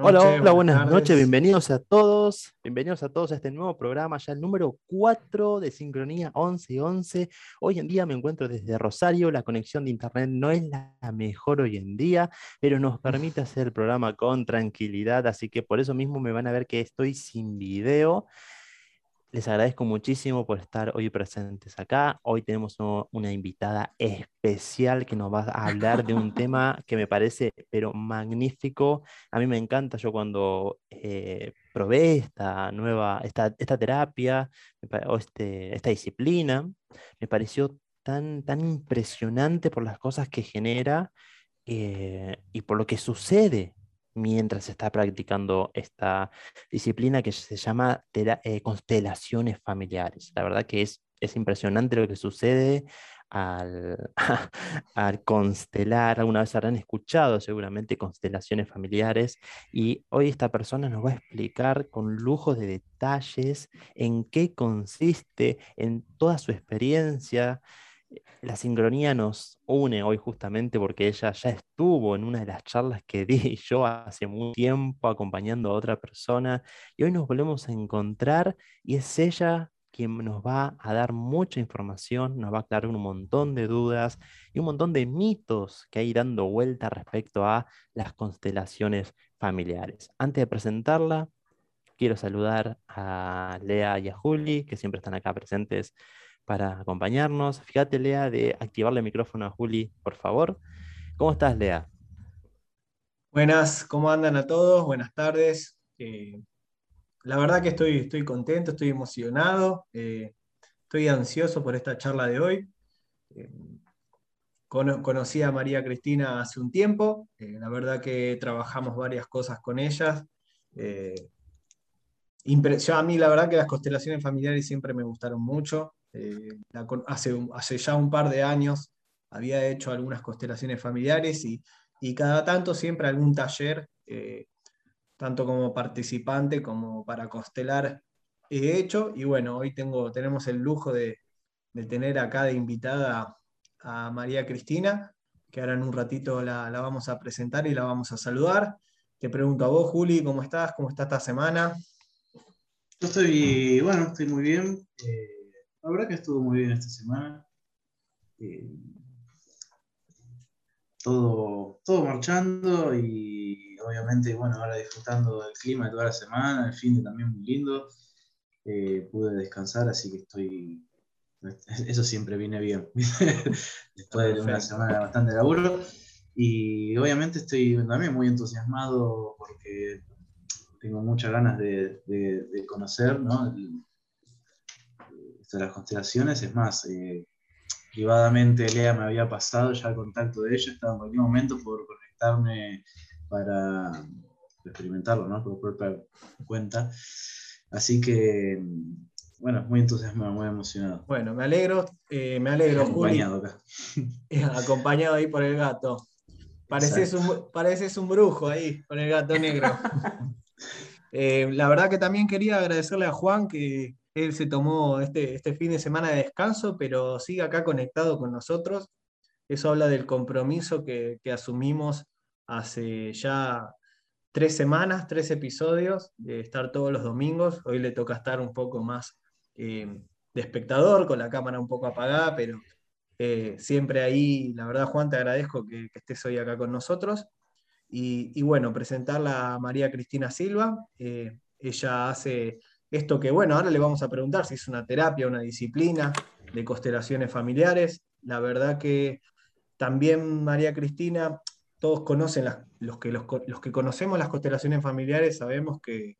hola, hola, buenas, noches, bienvenidos a todos, bienvenidos a todos a este nuevo programa, ya el número 4 de Sincronía 11 y 11. Hoy en día me encuentro desde Rosario, la conexión de internet no es la mejor hoy en día, pero nos permite hacer el programa con tranquilidad, así que por eso mismo me van a ver que estoy sin video. Les agradezco muchísimo por estar hoy presentes acá. Hoy tenemos una invitada especial que nos va a hablar de un tema que me parece pero magnífico. A mí me encanta, yo cuando eh, probé esta nueva, esta, esta terapia o este, esta disciplina, me pareció tan, tan impresionante por las cosas que genera eh, y por lo que sucede mientras está practicando esta disciplina que se llama eh, constelaciones familiares. La verdad que es, es impresionante lo que sucede al, al, constelar. Alguna vez habrán escuchado seguramente constelaciones familiares y hoy esta persona nos va a explicar con lujo de detalles en qué consiste, en toda su experiencia, la sincronía nos une hoy justamente porque ella ya estuvo en una de las charlas que di yo hace mucho tiempo acompañando a otra persona y hoy nos volvemos a encontrar y es ella quien nos va a dar mucha información, nos va a aclarar un montón de dudas y un montón de mitos que hay dando vuelta respecto a las constelaciones familiares. Antes de presentarla, quiero saludar a Lea y a Juli, que siempre están acá presentes para acompañarnos. Fíjate, Lea, de activarle el micrófono a Juli, por favor. ¿Cómo estás, Lea? Buenas, ¿cómo andan a todos? Buenas tardes. Eh, la verdad que estoy, estoy contento, estoy emocionado, eh, estoy ansioso por esta charla de hoy. Eh, conocí a María Cristina hace un tiempo, la verdad que trabajamos varias cosas con ellas. A mí la verdad que las constelaciones familiares siempre me gustaron mucho. Eh, hace, hace ya un par de años había hecho algunas constelaciones familiares y, cada tanto siempre algún taller, eh, tanto como participante como para constelar, he hecho. Y bueno, hoy tengo, tenemos el lujo de, tener acá de invitada a María Cristina, que ahora en un ratito la, vamos a presentar y la vamos a saludar. Te pregunto a vos, Juli, ¿cómo estás? ¿Cómo está esta semana? Yo estoy, bueno, estoy muy bien. Eh, la verdad que estuvo muy bien esta semana. Eh, todo, todo marchando y obviamente, bueno, ahora disfrutando del clima de toda la semana, el fin de también muy lindo. Eh, pude descansar, así que estoy. Eso siempre viene bien. Después de una semana bastante laburo. Y obviamente estoy también muy entusiasmado porque tengo muchas ganas de, conocer ¿no? de las constelaciones. Es más, eh, privadamente Lea me había pasado ya el contacto de ella, estaba en cualquier momento por conectarme para experimentarlo, ¿no? Por propia cuenta. Así que, bueno, muy entusiasmado, muy emocionado. Bueno, me alegro, eh, me alegro. Acompañado acá. Acompañado ahí por el gato. Pareces un, pareces un brujo ahí, con el gato negro. Eh, la verdad que también quería agradecerle a Juan que, él se tomó este, este fin de semana de descanso, pero sigue acá conectado con nosotros. Eso habla del compromiso que, asumimos hace ya tres semanas, tres episodios, de estar todos los domingos. Hoy le toca estar un poco más eh, de espectador, con la cámara un poco apagada, pero eh, siempre ahí, la verdad Juan, te agradezco que, estés hoy acá con nosotros. Y, bueno, presentarla a María Cristina Silva. Eh, ella hace esto que, bueno, ahora le vamos a preguntar si es una terapia, una disciplina de constelaciones familiares. La verdad que también María Cristina, todos conocen, los, que, los, que conocemos las constelaciones familiares sabemos que,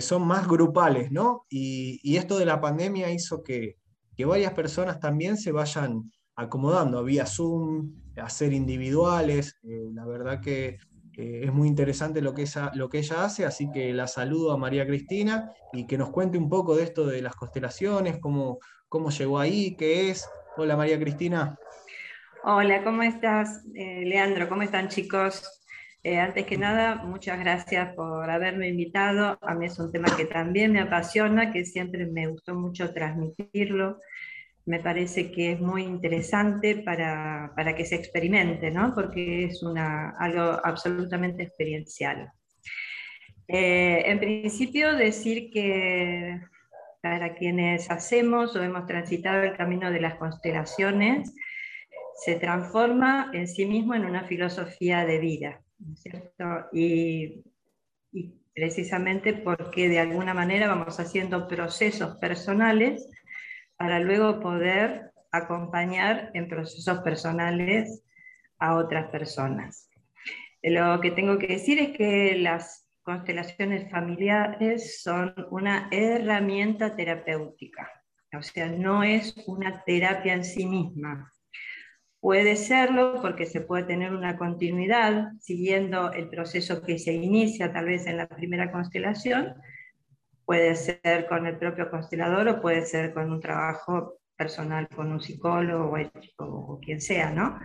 son más grupales, ¿no? Y, esto de la pandemia hizo que, varias personas también se vayan acomodando vía Zoom, a ser individuales. Eh, la verdad que es muy interesante lo que, ella, hace, así que la saludo a María Cristina y que nos cuente un poco de esto de las constelaciones, cómo, cómo llegó ahí, qué es. Hola María Cristina. Hola, ¿cómo estás, eh, Leandro? ¿Cómo están chicos? Eh, antes que nada, muchas gracias por haberme invitado. A mí es un tema que también me apasiona, que siempre me gustó mucho transmitirlo me parece que es muy interesante para, para que se experimente, ¿no? porque es una, algo absolutamente experiencial. Eh, en principio, decir que para quienes hacemos o hemos transitado el camino de las constelaciones, se transforma en sí mismo en una filosofía de vida. Y, y precisamente porque de alguna manera vamos haciendo procesos personales para luego poder acompañar en procesos personales a otras personas. Lo que tengo que decir es que las constelaciones familiares son una herramienta terapéutica, o sea, no es una terapia en sí misma. Puede serlo porque se puede tener una continuidad siguiendo el proceso que se inicia tal vez en la primera constelación, puede ser con el propio constelador o puede ser con un trabajo personal con un psicólogo o, quien sea, ¿no?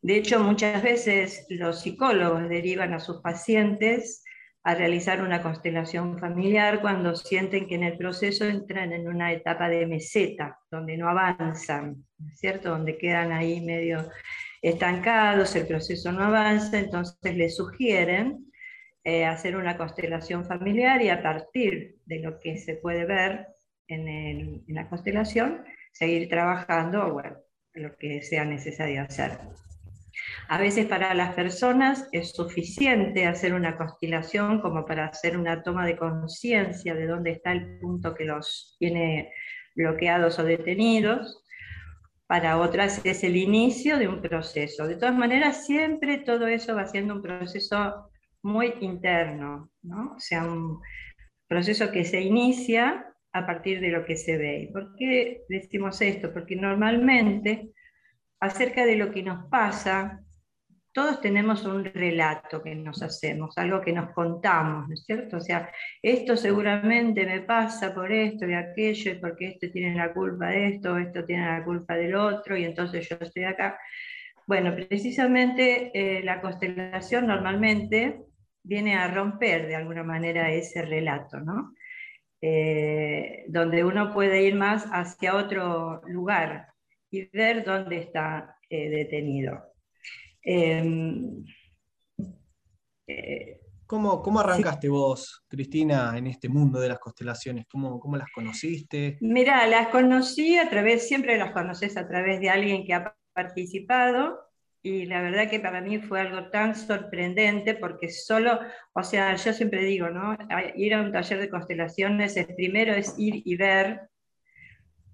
De hecho, muchas veces los psicólogos derivan a sus pacientes a realizar una constelación familiar cuando sienten que en el proceso entran en una etapa de meseta, donde no avanzan, ¿cierto? Donde quedan ahí medio estancados, el proceso no avanza, entonces les sugieren eh, hacer una constelación familiar y a partir de lo que se puede ver en, la constelación, seguir trabajando, bueno, lo que sea necesario hacer. A veces para las personas es suficiente hacer una constelación como para hacer una toma de conciencia de dónde está el punto que los tiene bloqueados o detenidos. Para otras es el inicio de un proceso. De todas maneras, siempre todo eso va siendo un proceso muy interno, ¿no? o sea, un proceso que se inicia a partir de lo que se ve. ¿Por qué decimos esto? Porque normalmente acerca de lo que nos pasa, todos tenemos un relato que nos hacemos, algo que nos contamos, ¿no es cierto? O sea, esto seguramente me pasa por esto y aquello, y porque este tiene la culpa de esto, esto tiene la culpa del otro, y entonces yo estoy acá. Bueno, precisamente eh, la constelación normalmente viene a romper de alguna manera ese relato, ¿no? Eh, donde uno puede ir más hacia otro lugar y ver dónde está eh, detenido. Em, eh, ¿Cómo, ¿Cómo, arrancaste vos, Cristina, en este mundo de las constelaciones? ¿Cómo, ¿Cómo, las conociste? Mira, las conocí a través, siempre las conoces a través de alguien que ha participado y la verdad que para mí fue algo tan sorprendente porque solo, o sea, yo siempre digo, ¿no? Ir a un taller de constelaciones es primero es ir y ver,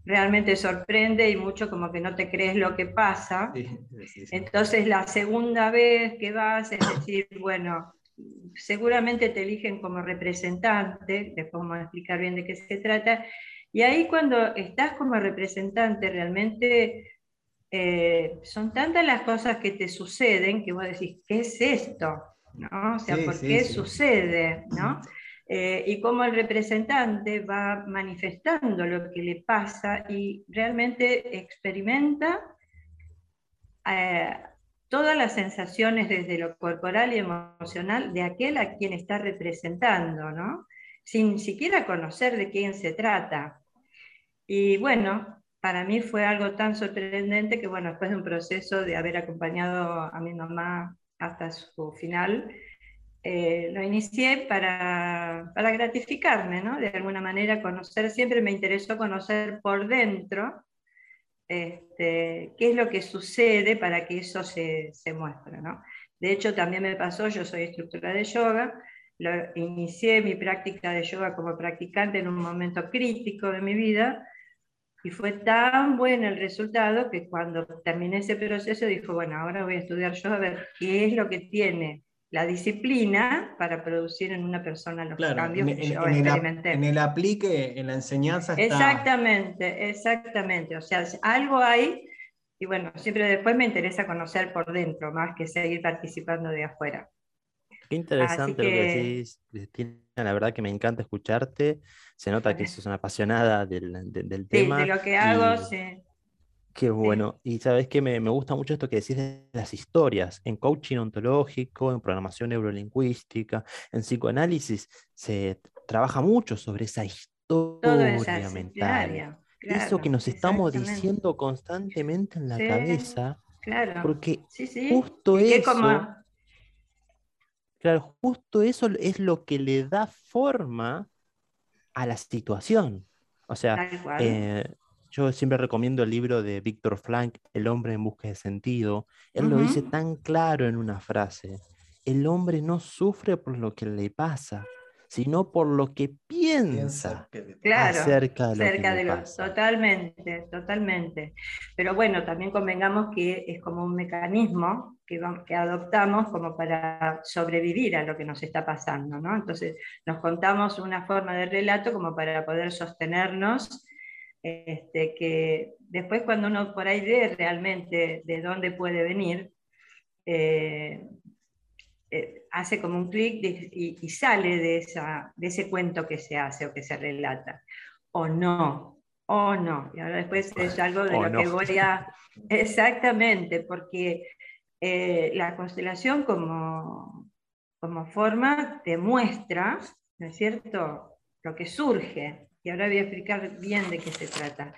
realmente sorprende y mucho como que no te crees lo que pasa. Entonces la segunda vez que vas es decir, bueno, seguramente te eligen como representante, después vamos a explicar bien de qué se trata, y ahí cuando estás como representante realmente eh, son tantas las cosas que te suceden que vos decís, ¿qué es esto? ¿No? O sea, ¿por qué sucede? ¿no? Eh, y cómo el representante va manifestando lo que le pasa y realmente experimenta eh, todas las sensaciones desde lo corporal y emocional de aquel a quien está representando, ¿no? sin siquiera conocer de quién se trata. Y bueno, para mí fue algo tan sorprendente que, bueno, después de un proceso de haber acompañado a mi mamá hasta su final, eh, lo inicié para, para, gratificarme, ¿no? De alguna manera conocer, siempre me interesó conocer por dentro este, qué es lo que sucede para que eso se, se muestre, ¿no? De hecho, también me pasó, yo soy instructora de yoga, lo, inicié mi práctica de yoga como practicante en un momento crítico de mi vida, y fue tan bueno el resultado que cuando terminé ese proceso dijo, bueno, ahora voy a estudiar yo a ver qué es lo que tiene la disciplina para producir en una persona los cambios que yo experimenté. en el aplique, en la enseñanza. Está... Exactamente, exactamente. O sea, algo hay, y bueno, siempre después me interesa conocer por dentro, más que seguir participando de afuera. Qué interesante lo que decís, Cristina. La verdad que me encanta escucharte. Se nota que sos una apasionada del, del, tema. Sí, de lo que hago, sí. Qué bueno. Y sabes que me, me, gusta mucho esto que decís de las historias. En coaching ontológico, en programación neurolingüística, en psicoanálisis, se trabaja mucho sobre esa historia mental. Eso que nos estamos diciendo constantemente en la cabeza. Claro. Porque justo eso Claro, justo eso es lo que le da forma a la situación. O sea, eh, yo siempre recomiendo el libro de Víctor Frank, El hombre en busca de sentido. Él lo dice tan claro en una frase. El hombre no sufre por lo que le pasa, sino por lo que piensa, claro, acerca de lo que Totalmente, totalmente. Pero bueno, también convengamos que es como un mecanismo que, que adoptamos como para sobrevivir a lo que nos está pasando, ¿no? Entonces nos contamos una forma de relato como para poder sostenernos, este, que después cuando uno por ahí ve realmente de dónde puede venir, eh, eh, hace como un clic y, sale de, esa, de ese cuento que se hace o que se relata. O no, o no. Y ahora después es algo de lo que voy a... Exactamente, porque eh, la constelación como, como forma te muestra, ¿no es cierto?, lo que surge. Y ahora voy a explicar bien de qué se trata.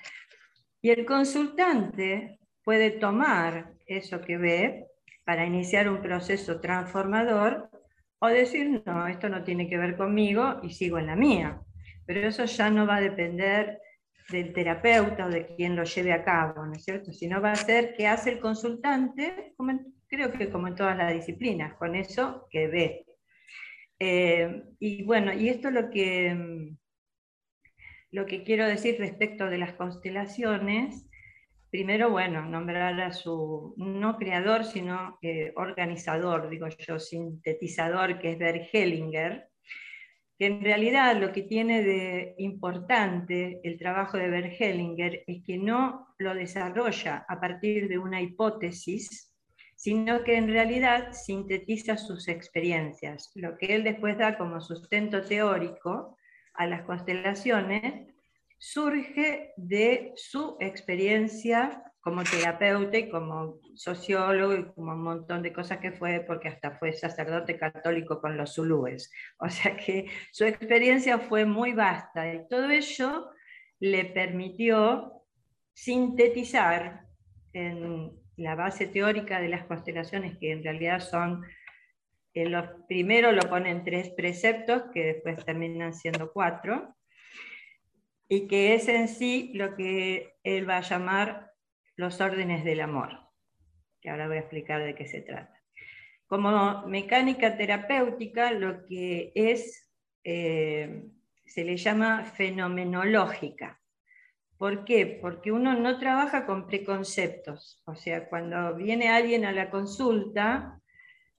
Y el consultante puede tomar eso que ve para iniciar un proceso transformador o decir, no, esto no tiene que ver conmigo y sigo en la mía. Pero eso ya no va a depender del terapeuta o de quien lo lleve a cabo, ¿no es cierto? Sino va a ser qué hace el consultante, creo que como en todas las disciplinas, con eso que ve. Eh, y bueno, y esto es lo que, lo que quiero decir respecto de las constelaciones, primero, bueno, nombrar a su, no creador, sino organizador, digo yo, sintetizador, que es Bert Hellinger, que en realidad lo que tiene de importante el trabajo de Bert Hellinger es que no lo desarrolla a partir de una hipótesis, sino que en realidad sintetiza sus experiencias. Lo que él después da como sustento teórico a las constelaciones surge de su experiencia como terapeuta y como sociólogo y como un montón de cosas que fue, porque hasta fue sacerdote católico con los zulúes. O sea que su experiencia fue muy vasta y todo ello le permitió sintetizar en la base teórica de las constelaciones, que en realidad son, en los, primero lo ponen tres preceptos, que después terminan siendo cuatro, y que es en sí lo que él va a llamar los órdenes del amor, que ahora voy a explicar de qué se trata. Como mecánica terapéutica, lo que es, eh, se le llama fenomenológica. ¿Por qué? Porque uno no trabaja con preconceptos. O sea, cuando viene alguien a la consulta,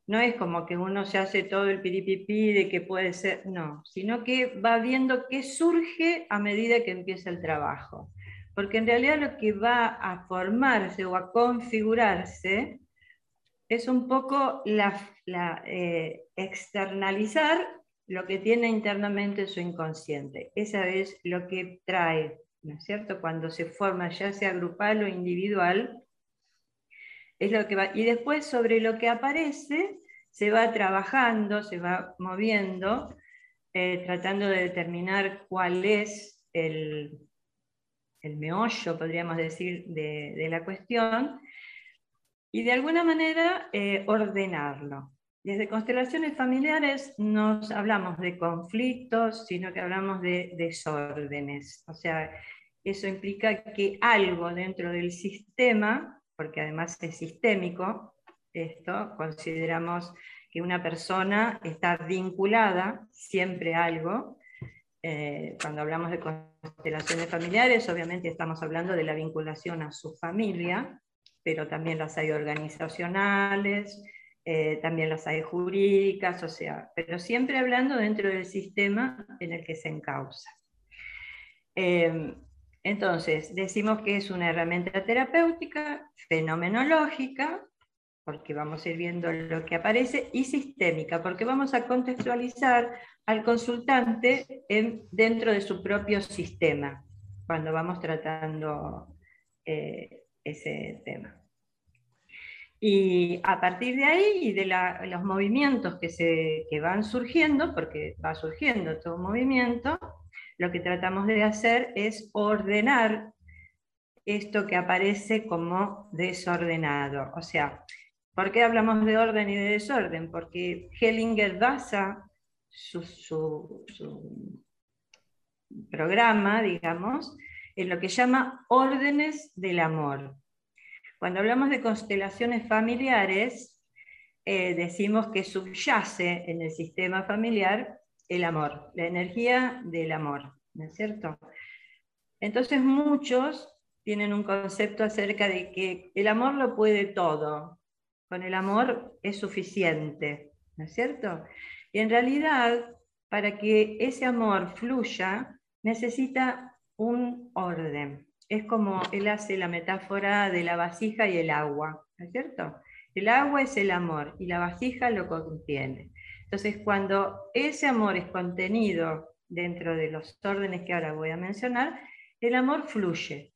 no es como que uno se hace todo el piripipí de que puede ser, no, sino que va viendo qué surge a medida que empieza el trabajo. Porque en realidad lo que va a formarse o a configurarse es un poco la, eh, externalizar lo que tiene internamente su inconsciente. Esa es lo que trae, ¿no es cierto? Cuando se forma, ya sea grupal o individual, y después sobre lo que aparece se va trabajando, se va moviendo, eh, tratando de determinar cuál es el, el meollo, podríamos decir, de, la cuestión, y de alguna manera eh, ordenarlo. Desde constelaciones familiares nos hablamos de conflictos, sino que hablamos de desórdenes. O sea, eso implica que algo dentro del sistema porque además es sistémico, esto, consideramos que una persona está vinculada siempre a algo. Eh, cuando hablamos de constelaciones familiares, obviamente estamos hablando de la vinculación a su familia, pero también las hay organizacionales, eh, también las hay jurídicas, o sea, pero siempre hablando dentro del sistema en el que se encausa. Eh, entonces, decimos que es una herramienta terapéutica, fenomenológica, porque vamos a ir viendo lo que aparece, y sistémica, porque vamos a contextualizar al consultante dentro de su propio sistema, cuando vamos tratando eh, ese tema. Y a partir de ahí y de los movimientos que, se, que van surgiendo, porque va surgiendo todo movimiento, lo que tratamos de hacer es ordenar esto que aparece como desordenado. O sea, ¿Por qué hablamos de orden y de desorden? Porque Hellinger basa su, programa, digamos, en lo que llama órdenes del amor. Cuando hablamos de constelaciones familiares, eh, decimos que subyace en el sistema familiar el amor, la energía del amor, ¿no es cierto? Entonces muchos tienen un concepto acerca de que el amor lo puede todo, con el amor es suficiente, ¿no es cierto? Y en realidad, para que ese amor fluya, necesita un orden. Es como él hace la metáfora de la vasija y el agua, ¿no es cierto? El agua es el amor y la vasija lo contiene. Entonces, cuando ese amor es contenido dentro de los órdenes que ahora voy a mencionar, el amor fluye.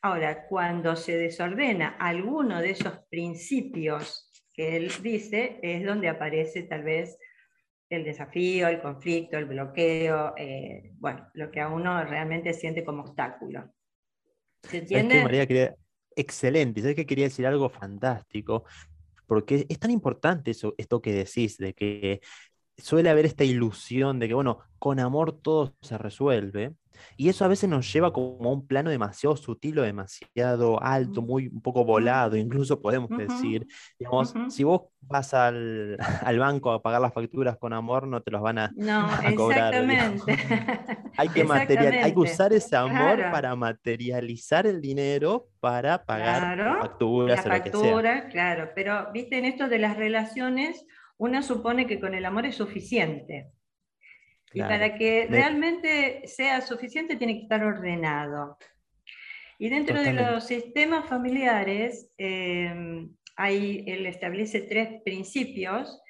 Ahora, cuando se desordena alguno de esos principios que él dice, es donde aparece tal vez el desafío, el conflicto, el bloqueo, eh, bueno, lo que a uno realmente siente como obstáculo. ¿Se entiende? María quería, excelente, ¿sabes que quería decir algo fantástico? Porque es tan importante eso, esto que decís, de que suele haber esta ilusión de que, bueno, con amor todo se resuelve. Y eso a veces nos lleva como a un plano demasiado sutil o demasiado alto, muy un poco volado, incluso podemos decir. Digamos, si vos vas al, al, banco a pagar las facturas con amor, no te los van a, no, cobrar. Exactamente. hay, que material, hay que usar ese amor para materializar el dinero para pagar facturas. La factura, claro. Pero, viste, en esto de las relaciones, una supone que con el amor es suficiente. Y para que realmente sea suficiente tiene que estar ordenado. Y dentro de los sistemas familiares, eh, hay, él establece tres principios,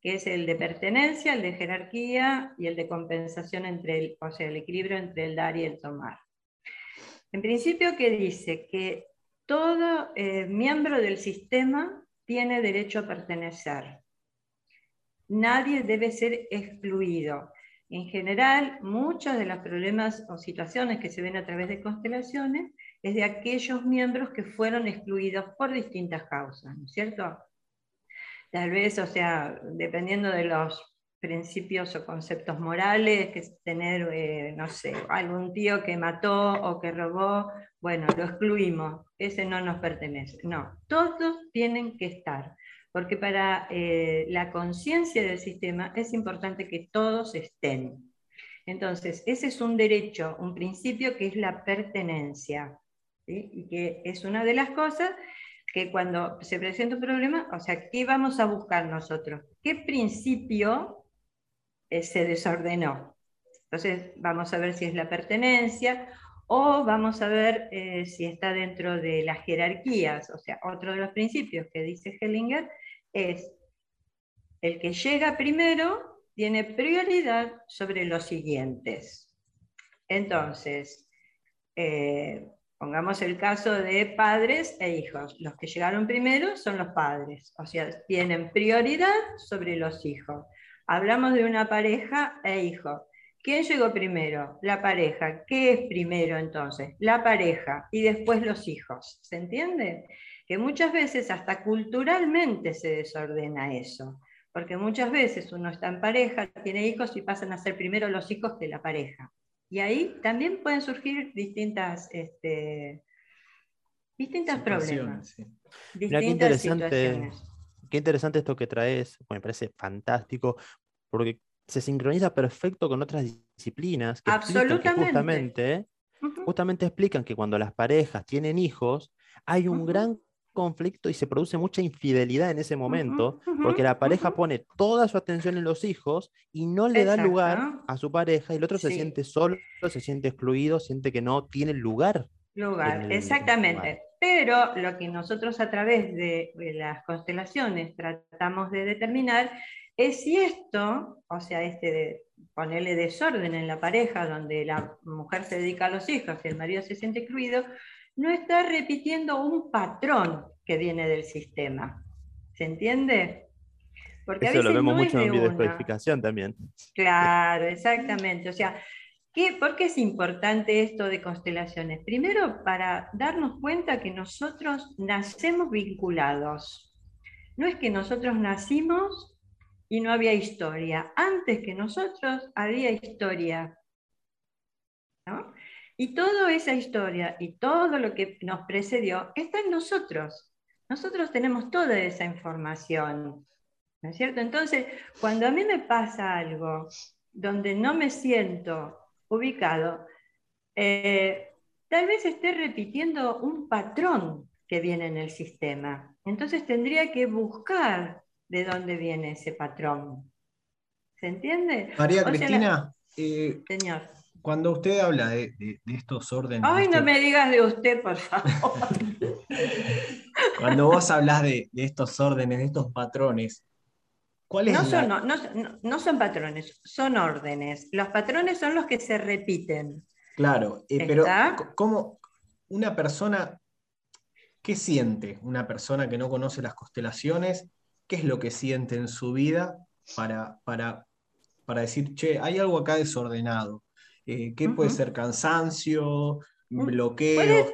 que es el de pertenencia, el de jerarquía y el de compensación entre el, o sea, el equilibrio entre el dar y el tomar. En principio, que dice que todo eh, miembro del sistema tiene derecho a pertenecer. Nadie debe ser excluido. En general, muchos de los problemas o situaciones que se ven a través de constelaciones es de aquellos miembros que fueron excluidos por distintas causas, ¿no es cierto? Tal vez, o sea, dependiendo de los principios o conceptos morales, que es tener, eh, no sé, algún tío que mató o que robó, bueno, lo excluimos, ese no nos pertenece. No, todos tienen que estar porque para eh, la conciencia del sistema es importante que todos estén. Entonces, ese es un derecho, un principio que es la pertenencia, y que es una de las cosas que cuando se presenta un problema, o sea, ¿qué vamos a buscar nosotros? ¿Qué principio eh, se desordenó? Entonces, vamos a ver si es la pertenencia o vamos a ver eh, si está dentro de las jerarquías, o sea, otro de los principios que dice Hellinger es el que llega primero tiene prioridad sobre los siguientes. Entonces, eh, pongamos el caso de padres e hijos. Los que llegaron primero son los padres, o sea, tienen prioridad sobre los hijos. Hablamos de una pareja e hijos. ¿Quién llegó primero? La pareja. ¿Qué es primero entonces? La pareja y después los hijos. ¿Se entiende? Que muchas veces hasta culturalmente se desordena eso, porque muchas veces uno está en pareja, tiene hijos y pasan a ser primero los hijos que la pareja. Y ahí también pueden surgir distintas, este, distintas problemas. qué interesante, qué interesante esto que traes, me parece fantástico, porque se sincroniza perfecto con otras disciplinas que, justamente, justamente explican que cuando las parejas tienen hijos, hay un gran conflicto y se produce mucha infidelidad en ese momento, porque la pareja pone toda su atención en los hijos y no le da lugar a su pareja y el otro se siente solo, se siente excluido, siente que no tiene lugar. Lugar, exactamente. Pero lo que nosotros a través de, las constelaciones tratamos de determinar es si esto, o sea, este de ponerle desorden en la pareja, donde la mujer se dedica a los hijos y el marido se siente excluido, no está repitiendo un patrón que viene del sistema. ¿Se entiende? Porque Eso lo vemos mucho en biodescodificación también. Claro, exactamente. O sea, ¿qué, ¿por qué es importante esto de constelaciones? Primero, para darnos cuenta que nosotros nacemos vinculados. no es que nosotros nacimos y no había historia. Antes que nosotros había historia. Y toda esa historia y todo lo que nos precedió está en nosotros. Nosotros tenemos toda esa información. ¿No es cierto? Entonces, cuando a mí me pasa algo donde no me siento ubicado, eh, tal vez esté repitiendo un patrón que viene en el sistema. Entonces tendría que buscar de dónde viene ese patrón. ¿Se entiende? María Cristina, eh, señor. Cuando usted habla de, estos órdenes. Ay, no me digas de usted, por favor. cuando vos hablas de, estos órdenes, de estos patrones, ¿cuáles no, son, no, son patrones, son órdenes. Los patrones son los que se repiten. Claro, eh, pero ¿cómo una persona, qué siente una persona que no conoce las constelaciones? ¿Qué es lo que siente en su vida para, para, para decir, che, hay algo acá desordenado? Eh, ¿Qué puede ser? ¿Cansancio? Mm, ¿Bloqueo?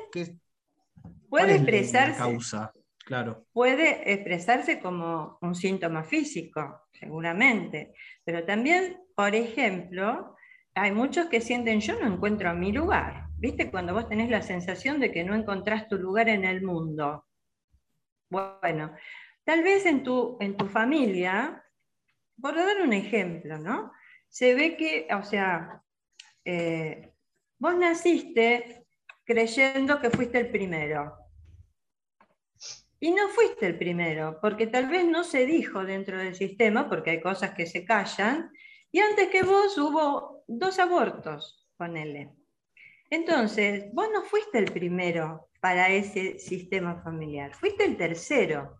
Puede, expresarse. causa? Claro. Puede expresarse como un síntoma físico, seguramente. Pero también, por ejemplo, hay muchos que sienten, yo no encuentro mi lugar. ¿Viste? Cuando vos tenés la sensación de que no encontrás tu lugar en el mundo. Bueno, tal vez en tu, en tu familia, por dar un ejemplo, ¿no? Se ve que, o sea, eh, vos naciste creyendo que fuiste el primero. Y no fuiste el primero, porque tal vez no se dijo dentro del sistema, porque hay cosas que se callan, y antes que vos hubo dos abortos, ponele. Entonces, vos no fuiste el primero para ese sistema familiar, fuiste el tercero.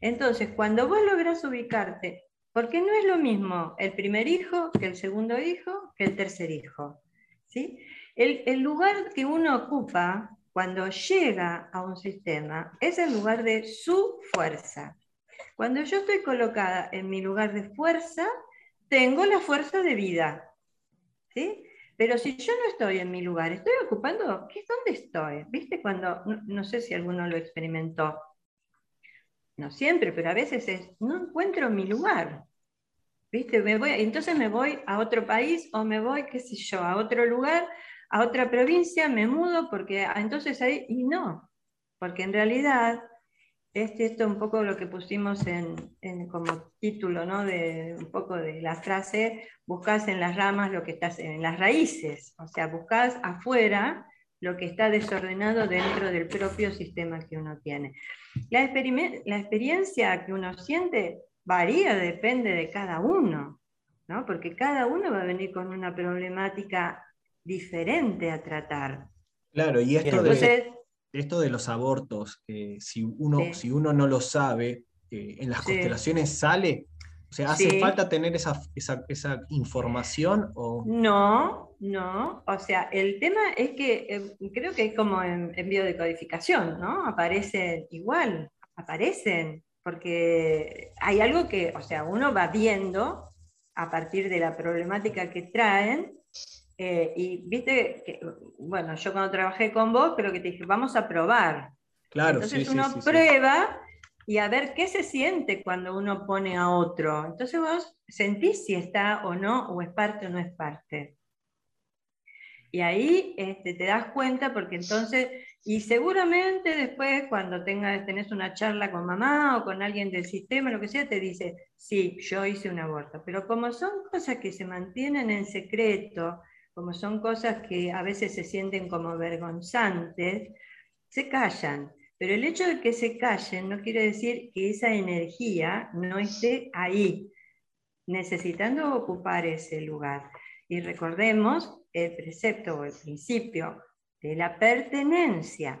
Entonces, cuando vos lográs ubicarte porque no es lo mismo el primer hijo que el segundo hijo que el tercer hijo. ¿sí? El, lugar que uno ocupa cuando llega a un sistema es el lugar de su fuerza. Cuando yo estoy colocada en mi lugar de fuerza, tengo la fuerza de vida. ¿sí? Pero si yo no estoy en mi lugar, estoy ocupando, ¿qué, ¿dónde estoy? ¿Viste cuando, no, sé si alguno lo experimentó, no siempre, pero a veces es, no encuentro mi lugar. ¿Viste? Me voy, entonces me voy a otro país o me voy, qué sé yo, a otro lugar, a otra provincia, me mudo, porque ah, entonces ahí, y no, porque en realidad, este, esto es un poco lo que pusimos en, como título, ¿no? De un poco de la frase, buscas en las ramas lo que estás, en las raíces, o sea, buscas afuera lo que está desordenado dentro del propio sistema que uno tiene. La, la experiencia que uno siente varía, depende de cada uno, ¿no? porque cada uno va a venir con una problemática diferente a tratar. Claro, y esto, de, esto de los abortos, si, uno, si uno no lo sabe, eh, en las constelaciones sale, o sea, ¿hace falta tener esa, esa, información? O... No, no. O sea, el tema es que eh, creo que es como en, en, biodecodificación, ¿no? Aparecen igual, aparecen porque hay algo que, o sea, uno va viendo a partir de la problemática que traen, eh, y viste, que, bueno, yo cuando trabajé con vos, creo que te dije, vamos a probar. Claro, Entonces uno prueba y a ver qué se siente cuando uno pone a otro. Entonces vos sentís si está o no, o es parte o no es parte. Y ahí este, te das cuenta porque entonces y seguramente después, cuando tengas, tenés una charla con mamá o con alguien del sistema, lo que sea, te dice, sí, yo hice un aborto. Pero como son cosas que se mantienen en secreto, como son cosas que a veces se sienten como vergonzantes, se callan. Pero el hecho de que se callen no quiere decir que esa energía no esté ahí, necesitando ocupar ese lugar. Y recordemos el precepto o el principio de la pertenencia.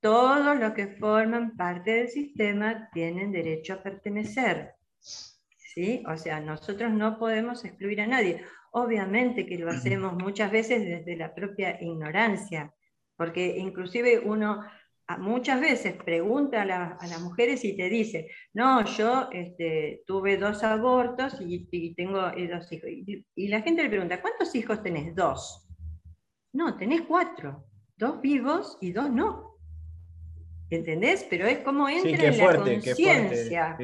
Todos los que forman parte del sistema tienen derecho a pertenecer. ¿Sí? O sea, nosotros no podemos excluir a nadie. Obviamente que lo hacemos muchas veces desde la propia ignorancia, porque inclusive uno muchas veces pregunta a, las mujeres y te dice, no, yo este, tuve dos abortos y, tengo dos hijos. y, la gente le pregunta, ¿cuántos hijos tenés? Dos. No, tenés cuatro dos vivos y dos no. ¿Entendés? Pero es como entra en la conciencia.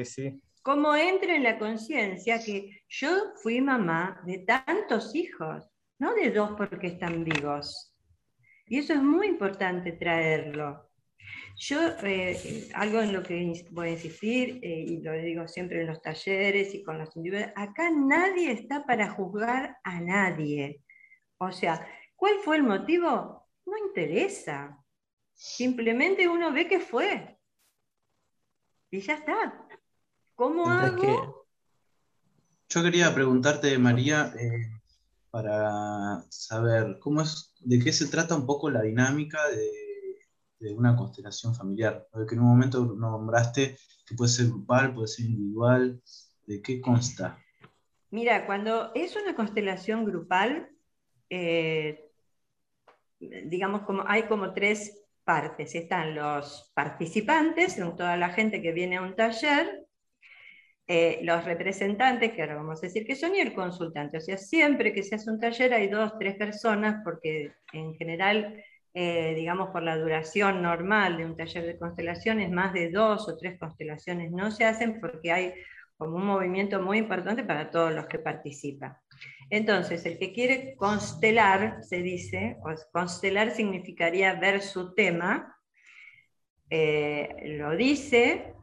Como entra en la conciencia que yo fui mamá de tantos hijos, no de dos porque están vivos. Y eso es muy importante traerlo. Yo, eh, algo en lo que voy a insistir, eh, y lo digo siempre en los talleres y con los individuos, acá nadie está para juzgar a nadie. O sea, ¿cuál fue el motivo? No interesa. Simplemente uno ve que fue. Y ya está. ¿Cómo hago? Yo quería preguntarte, María, eh, para saber cómo es, de qué se trata un poco la dinámica de de una constelación familiar. Que en un momento nombraste que puede ser grupal, puede ser individual. ¿De qué consta? Mira, cuando es una constelación grupal, eh, digamos como hay como tres partes. Están los participantes, toda la gente que viene a un taller, eh, los representantes, que ahora vamos a decir que son, y el consultante. O sea, siempre que se hace un taller hay dos, tres personas, porque en general eh, digamos, por la duración normal de un taller de constelaciones, más de dos o tres constelaciones no se hacen porque hay como un movimiento muy importante para todos los que participan. Entonces, el que quiere constelar, se dice, constelar significaría ver su tema, eh, lo dice,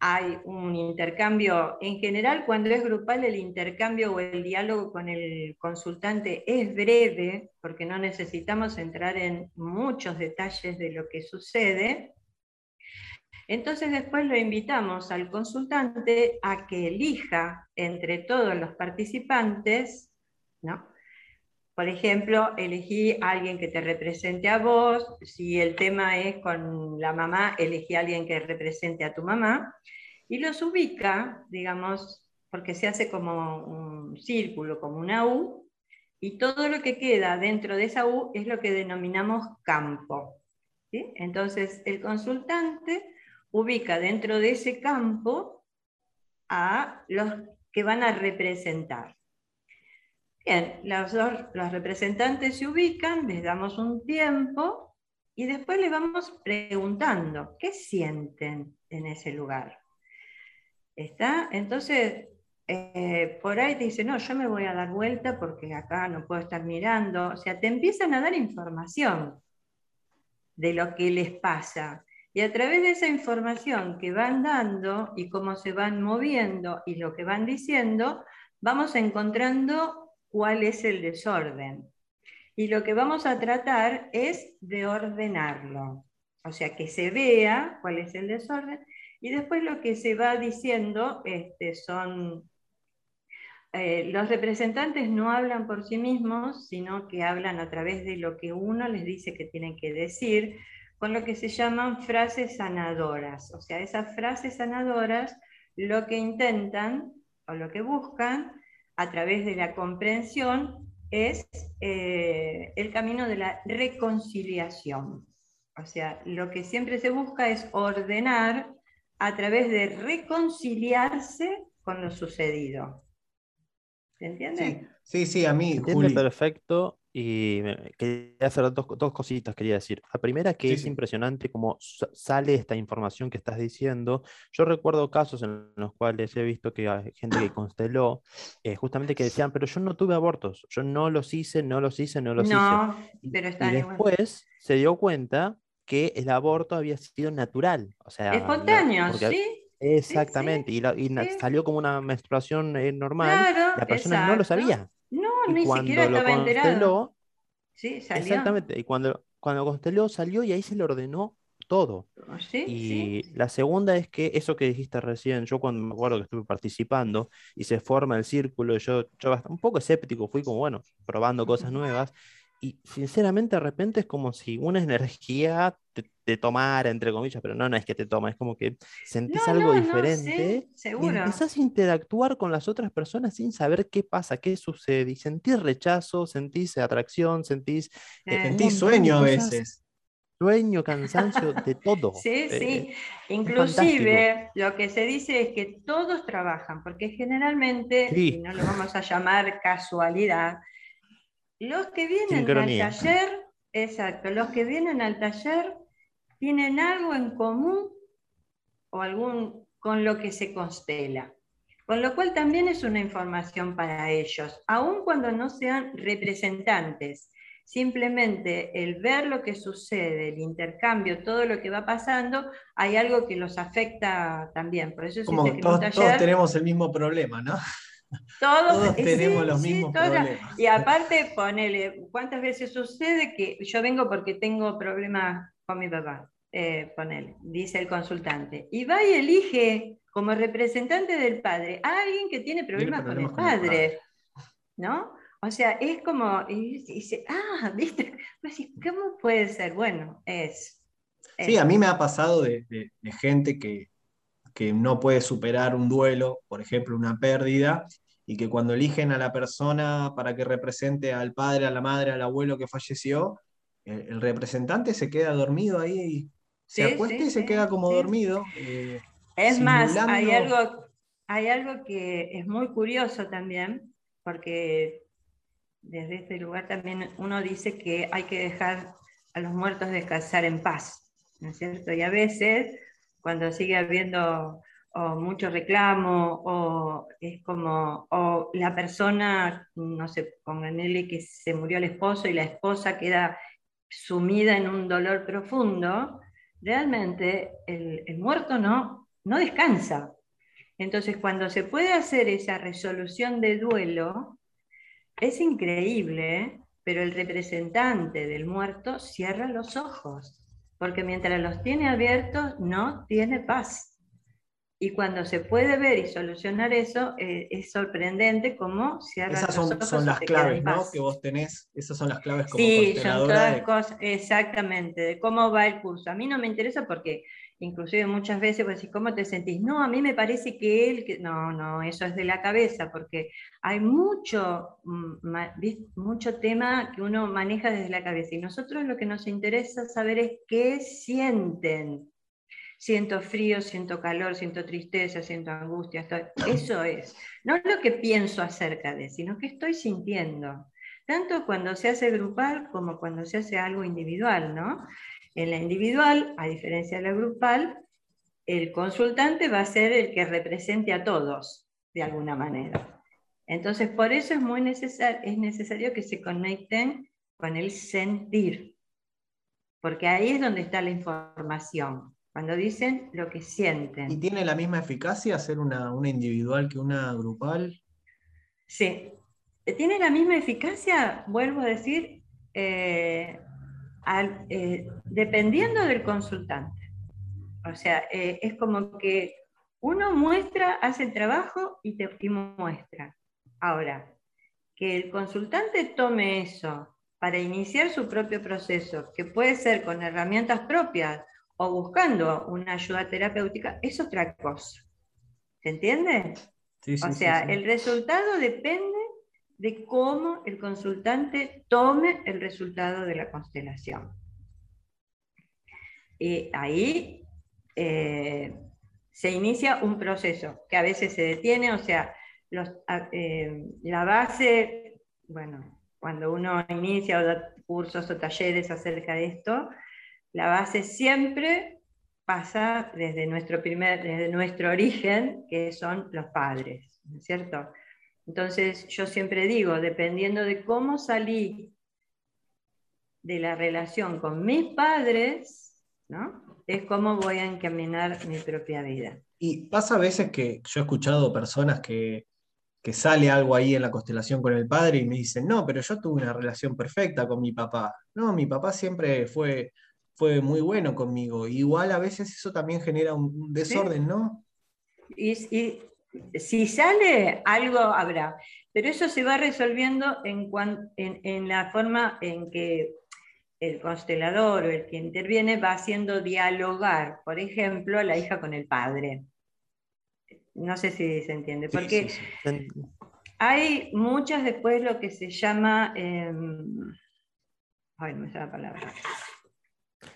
hay un intercambio, en general cuando es grupal el intercambio o el diálogo con el consultante es breve, porque no necesitamos entrar en muchos detalles de lo que sucede. Entonces después lo invitamos al consultante a que elija entre todos los participantes, ¿no? Por ejemplo, elegí a alguien que te represente a vos, si el tema es con la mamá, elegí a alguien que represente a tu mamá, y los ubica, digamos, porque se hace como un círculo, como una U, y todo lo que queda dentro de esa U es lo que denominamos campo. Entonces, el consultante ubica dentro de ese campo a los que van a representar. Bien, los, los representantes se ubican, les damos un tiempo y después les vamos preguntando qué sienten en ese lugar. ¿Está? Entonces, eh, por ahí te dice, no, yo me voy a dar vuelta porque acá no puedo estar mirando. O sea, te empiezan a dar información de lo que les pasa. Y a través de esa información que van dando y cómo se van moviendo y lo que van diciendo, vamos encontrando cuál es el desorden. Y lo que vamos a tratar es de ordenarlo, o sea, que se vea cuál es el desorden. Y después lo que se va diciendo este, son, eh, los representantes no hablan por sí mismos, sino que hablan a través de lo que uno les dice que tienen que decir, con lo que se llaman frases sanadoras. O sea, esas frases sanadoras lo que intentan o lo que buscan a través de la comprensión es eh, el camino de la reconciliación. O sea, lo que siempre se busca es ordenar a través de reconciliarse con lo sucedido. ¿Se entiende? Sí, sí, a mí. Entiende perfecto. Y quería hacer dos, dos, cositas, quería decir. La primera que es impresionante cómo sale esta información que estás diciendo. Yo recuerdo casos en los cuales he visto que hay gente que consteló, eh, justamente que decían, pero yo no tuve abortos, yo no los hice, no los hice, no los hice. Pero está y después se dio cuenta que el aborto había sido natural. O sea, espontáneo, ¿sí? Exactamente, y, salió como una menstruación eh, normal, la persona no lo sabía. No, ni siquiera estaba enterado. Sí, salió. Exactamente, y cuando, cuando consteló salió y ahí se le ordenó todo. Oh, y la segunda es que eso que dijiste recién, yo cuando me acuerdo que estuve participando y se forma el círculo, yo, yo un poco escéptico, fui como, bueno, probando cosas nuevas, y sinceramente de repente es como si una energía te, tomara, entre comillas, pero no, no es que te toma, es como que sentís algo diferente y empezás a interactuar con las otras personas sin saber qué pasa, qué sucede, y sentís rechazo, sentís atracción, sentís... Eh, sentís sueño a veces. Sueño, cansancio, de todo. Sí, eh, sí. Inclusive lo que se dice es que todos trabajan, porque generalmente, y no lo vamos a llamar casualidad, los que vienen al taller, exacto, los que vienen al taller tienen algo en común o algún con lo que se constela. Con lo cual también es una información para ellos, aun cuando no sean representantes. Simplemente el ver lo que sucede, el intercambio, todo lo que va pasando, hay algo que los afecta también. Por eso Como todos, tenemos el mismo problema, ¿no? Todos, tenemos los mismos problemas. Y aparte, ponele, ¿cuántas veces sucede que yo vengo porque tengo problemas con mi papá? Eh, ponele, dice el consultante. Y va y elige como representante del padre a alguien que tiene problemas, con, el padre, ¿no? O sea, es como, y dice, ah, ¿viste? ¿Cómo puede ser? Bueno, es. Sí, a mí me ha pasado de, gente que, que, no puede superar un duelo, por ejemplo, una pérdida, y que cuando eligen a la persona para que represente al padre, a la madre, al abuelo que falleció, el, representante se queda dormido ahí, se acuesta y se queda como dormido. Eh, es más, hay algo, hay algo que es muy curioso también, porque desde este lugar también uno dice que hay que dejar a los muertos descansar en paz, ¿no es cierto? Y a veces, cuando sigue habiendo mucho reclamo, o es como, o la persona, no sé, pónganle que se murió el esposo y la esposa queda sumida en un dolor profundo, realmente el, muerto no, no descansa. Entonces, cuando se puede hacer esa resolución de duelo, es increíble, pero el representante del muerto cierra los ojos, porque mientras los tiene abiertos no tiene paz. Y cuando se puede ver y solucionar eso, eh, es sorprendente cómo cierra Esas son, los ojos son las claves, ¿no? Que vos tenés, esas son las claves como Sí, son todas cosas, exactamente, de cómo va el curso. A mí no me interesa porque inclusive muchas veces vos decís, ¿cómo te sentís? No, a mí me parece que él, que... no, no, eso es de la cabeza, porque hay mucho, mm, mucho tema que uno maneja desde la cabeza y nosotros lo que nos interesa saber es qué sienten. Siento frío, siento calor, siento tristeza, siento angustia, eso es. No lo que pienso acerca de, sino que estoy sintiendo tanto cuando se hace grupal como cuando se hace algo individual, ¿no? En la individual, a diferencia de la grupal, el consultante va a ser el que represente a todos, de alguna manera. Entonces, por eso es muy es necesario que se conecten con el sentir, porque ahí es donde está la información, cuando dicen lo que sienten. ¿Y tiene la misma eficacia hacer una, individual que una grupal? Sí, tiene la misma eficacia, vuelvo a decir, eh, eh, dependiendo del consultante. O sea, eh, es como que uno muestra, hace el trabajo y te muestra. Ahora, que el consultante tome eso para iniciar su propio proceso, que puede ser con herramientas propias o buscando una ayuda terapéutica, es otra cosa. ¿Se entiende? o sea, el resultado depende de cómo el consultante tome el resultado de la constelación. Y ahí eh, se inicia un proceso que a veces se detiene, o sea, eh, la base, bueno, cuando uno inicia o da cursos o talleres acerca de esto, la base siempre pasa desde nuestro, primer, desde nuestro origen, que son los padres, ¿no es cierto? Entonces, yo siempre digo, dependiendo de cómo salí de la relación con mis padres, ¿no? es cómo voy a encaminar mi propia vida. Y pasa a veces que yo he escuchado personas que, que sale algo ahí en la constelación con el padre y me dicen, no, pero yo tuve una relación perfecta con mi papá. No, mi papá siempre fue, fue muy bueno conmigo. Igual a veces eso también genera un, desorden, ¿no? Y, y, si sale, algo habrá. Pero eso se va resolviendo en, en, la forma en que el constelador o el que interviene va haciendo dialogar, por ejemplo, a la hija con el padre. No sé si se entiende, porque hay muchas después lo que se llama, em, ay, no me sale la palabra,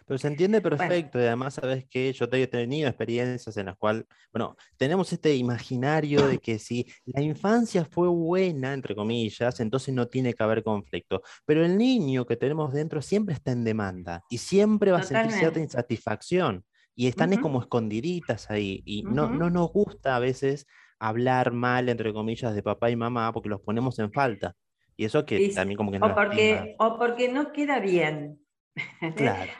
Pero se entiende perfecto y además sabes que yo he tenido experiencias en las cuales, bueno, tenemos este imaginario de que si la infancia fue buena, entre comillas, entonces no tiene que haber conflicto. Pero el niño que tenemos dentro siempre está en demanda y siempre va a sentir cierta insatisfacción y están como escondiditas ahí y no, no nos gusta a veces hablar mal, entre comillas, de papá y mamá porque los ponemos en falta. Y eso que también como que no... O porque, o porque no queda bien.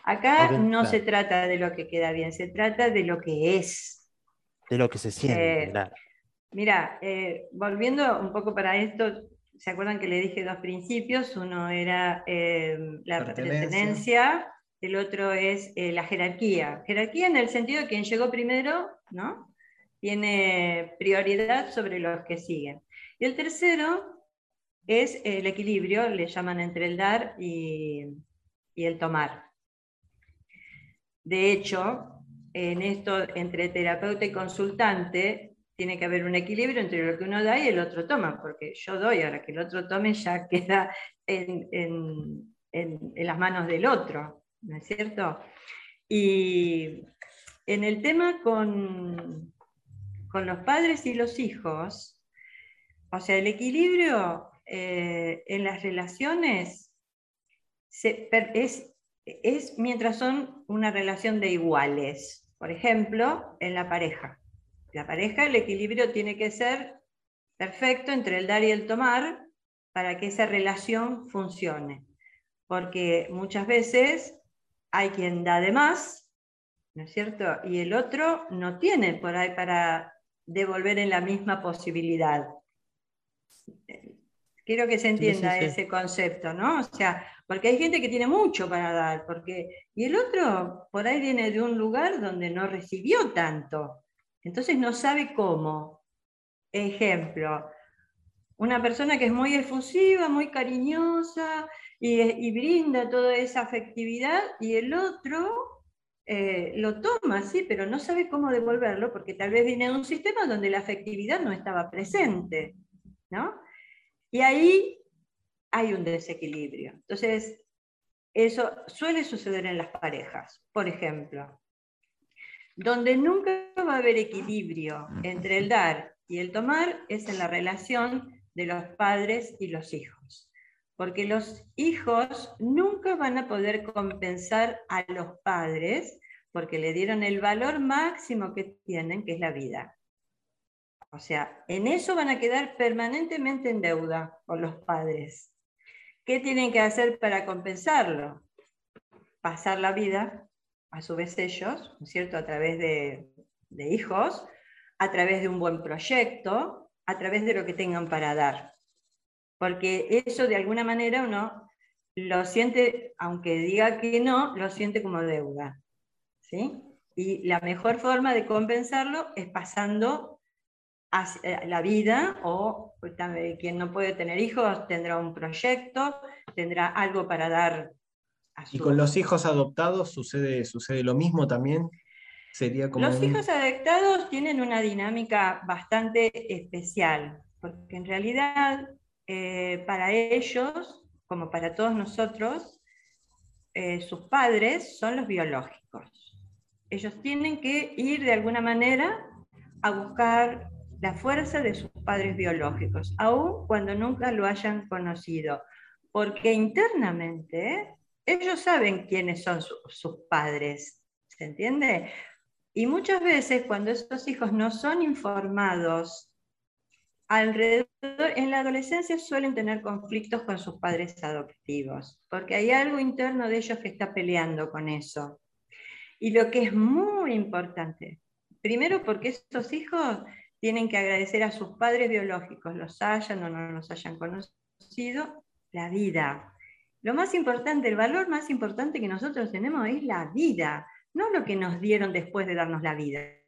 Acá no se trata de lo que queda bien, se trata de lo que es. De lo que se siente, eh, Mira, eh, volviendo un poco para esto, ¿se acuerdan que le dije dos principios? Uno era eh, la pertenencia, el otro es la jerarquía. Jerarquía en el sentido de quien llegó primero, ¿no? Tiene prioridad sobre los que siguen. Y el tercero es el equilibrio, le llaman entre el dar y, y el tomar. De hecho, en esto, entre terapeuta y consultante, tiene que haber un equilibrio entre lo que uno da y el otro toma, porque yo doy, ahora que el otro tome ya queda en, las manos del otro, ¿no es cierto? Y en el tema con, con los padres y los hijos, o sea, el equilibrio eh, en las relaciones es, es mientras son una relación de iguales. Por ejemplo, en la pareja. La pareja, el equilibrio tiene que ser perfecto entre el dar y el tomar para que esa relación funcione. Porque muchas veces hay quien da de más, ¿no es cierto? Y el otro no tiene por ahí para devolver en la misma posibilidad. Quiero que se entienda ese concepto, ¿no? O sea, porque hay gente que tiene mucho para dar, porque, y el otro por ahí viene de un lugar donde no recibió tanto, entonces no sabe cómo. Ejemplo, una persona que es muy efusiva, muy cariñosa y, brinda toda esa afectividad, y el otro eh, lo toma, sí, pero no sabe cómo devolverlo, porque tal vez viene de un sistema donde la afectividad no estaba presente, ¿no? Y ahí hay un desequilibrio. Entonces, eso suele suceder en las parejas, por ejemplo, donde nunca va a haber equilibrio entre el dar y el tomar es en la relación de los padres y los hijos. Porque los hijos nunca van a poder compensar a los padres porque le dieron el valor máximo que tienen, que es la vida. O sea, en eso van a quedar permanentemente en deuda con los padres. ¿Qué tienen que hacer para compensarlo? Pasar la vida, a su vez ellos, ¿no es cierto?, a través de, hijos, a través de un buen proyecto, a través de lo que tengan para dar. Porque eso de alguna manera uno lo siente, aunque diga que no, lo siente como deuda. ¿sí? Y la mejor forma de compensarlo es pasando la vida o pues, quien no puede tener hijos tendrá un proyecto, tendrá algo para dar a su... ¿Y con los hijos adoptados sucede, sucede lo mismo también? Sería como los hijos adoptados tienen una dinámica bastante especial, porque en realidad eh, para ellos, como para todos nosotros, eh, sus padres son los biológicos. Ellos tienen que ir de alguna manera a buscar la fuerza de sus padres biológicos, aun cuando nunca lo hayan conocido, porque internamente ellos saben quiénes son sus padres, ¿se entiende? Y muchas veces cuando estos hijos no son informados, alrededor, en la adolescencia suelen tener conflictos con sus padres adoptivos, porque hay algo interno de ellos que está peleando con eso. Y lo que es muy importante, primero porque estos hijos tienen que agradecer a sus padres biológicos, los hayan o no los hayan conocido, la vida. Lo más importante, el valor más importante que nosotros tenemos es la vida, no lo que nos dieron después de darnos la vida.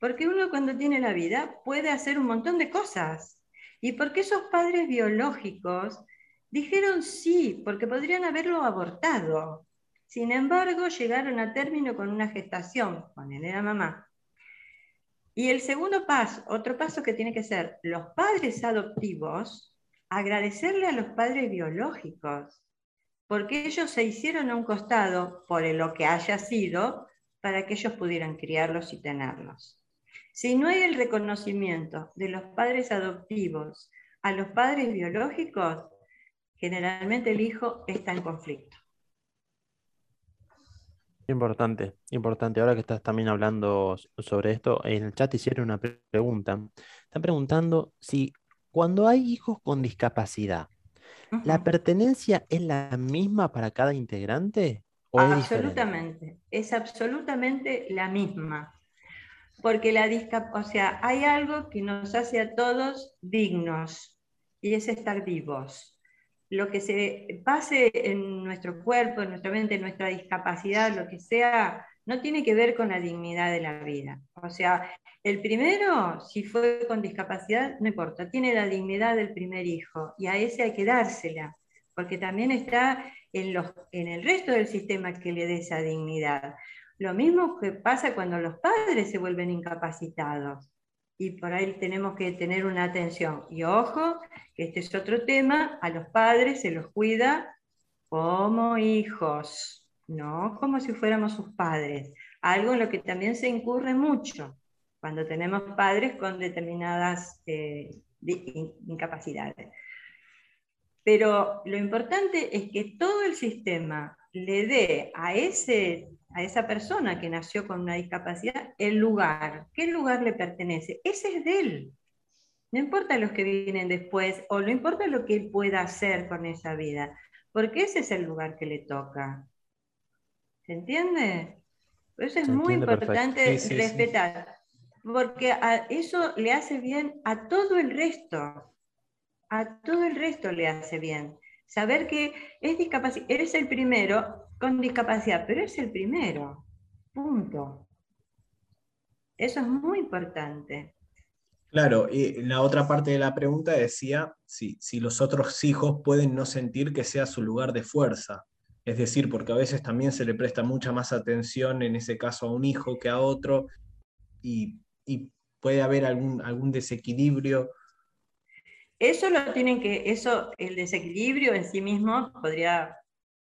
Porque uno cuando tiene la vida puede hacer un montón de cosas. Y porque esos padres biológicos dijeron sí, porque podrían haberlo abortado. Sin embargo, llegaron a término con una gestación, él era mamá, y el segundo paso, otro paso que tiene que ser los padres adoptivos, agradecerle a los padres biológicos. porque ellos se hicieron a un costado por lo que haya sido para que ellos pudieran criarlos y tenerlos. Si no hay el reconocimiento de los padres adoptivos a los padres biológicos, generalmente el hijo está en conflicto. Importante, importante. Ahora que estás también hablando sobre esto, en el chat hicieron una pregunta. Están preguntando si cuando hay hijos con discapacidad, ¿la pertenencia es la misma para cada integrante? ¿o absolutamente, es, absolutamente la misma. Porque la o sea, hay algo que nos hace a todos dignos y es estar vivos lo que se pase en nuestro cuerpo, en nuestra mente, en nuestra discapacidad, lo que sea, no tiene que ver con la dignidad de la vida. O sea, el primero, si fue con discapacidad, no importa, tiene la dignidad del primer hijo y a ese hay que dársela, porque también está en, el resto del sistema que le dé esa dignidad. Lo mismo que pasa cuando los padres se vuelven incapacitados y por ahí tenemos que tener una atención. Y ojo, que este es otro tema, a los padres se los cuida como hijos, no como si fuéramos sus padres. Algo en lo que también se incurre mucho cuando tenemos padres con determinadas eh, incapacidades. Pero lo importante es que todo el sistema le dé a ese a esa persona que nació con una discapacidad el lugar. ¿Qué lugar le pertenece? Ese es de él. No importa los que vienen después o no importa lo que él pueda hacer con esa vida, porque ese es el lugar que le toca. ¿Se entiende? Por eso es muy importante respetar, porque eso le hace bien a todo el resto. A todo el resto le hace bien. Saber que es discapacidad, eres el primero, con discapacidad, pero es el primero. Punto. Eso es muy importante. Claro, y la otra parte de la pregunta decía si, si los otros hijos pueden no sentir que sea su lugar de fuerza. Es decir, porque a veces también se le presta mucha más atención en ese caso a un hijo que a otro y, y puede haber algún, algún desequilibrio. Eso lo tienen que, eso, el desequilibrio en sí mismo podría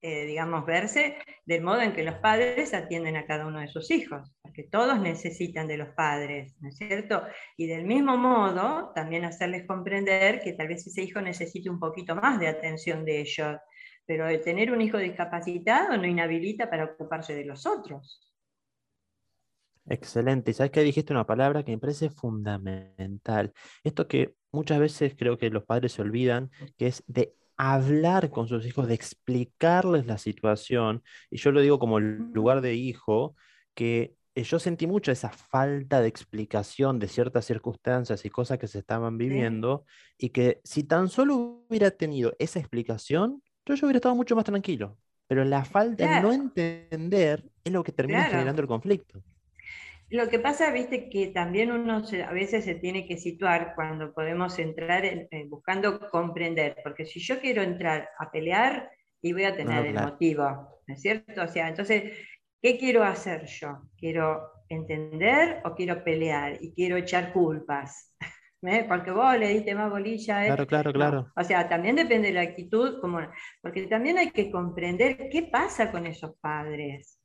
eh, digamos, verse del modo en que los padres atienden a cada uno de sus hijos, porque todos necesitan de los padres, ¿no es cierto? Y del mismo modo, también hacerles comprender que tal vez ese hijo necesite un poquito más de atención de ellos, pero el tener un hijo discapacitado no inhabilita para ocuparse de los otros. Excelente. ¿Sabes que dijiste una palabra que me parece fundamental? Esto que muchas veces creo que los padres se olvidan, que es de hablar con sus hijos, de explicarles la situación. Y yo lo digo como lugar de hijo, que eh, yo sentí mucho esa falta de explicación de ciertas circunstancias y cosas que se estaban viviendo, y que si tan solo hubiera tenido esa explicación, yo, yo hubiera estado mucho más tranquilo. Pero la falta de no entender es lo que termina generando el conflicto. Lo que pasa, viste, que también uno a veces se tiene que situar cuando podemos entrar buscando comprender, porque si yo quiero entrar a pelear y voy a tener el motivo, ¿no es cierto? O sea, entonces, ¿qué quiero hacer yo? ¿Quiero entender o quiero pelear? Y quiero echar culpas. ¿Eh? Porque vos le diste más bolilla. ¿eh? Claro, claro, claro. O sea, también depende de la actitud, como, porque también hay que comprender qué pasa con esos padres.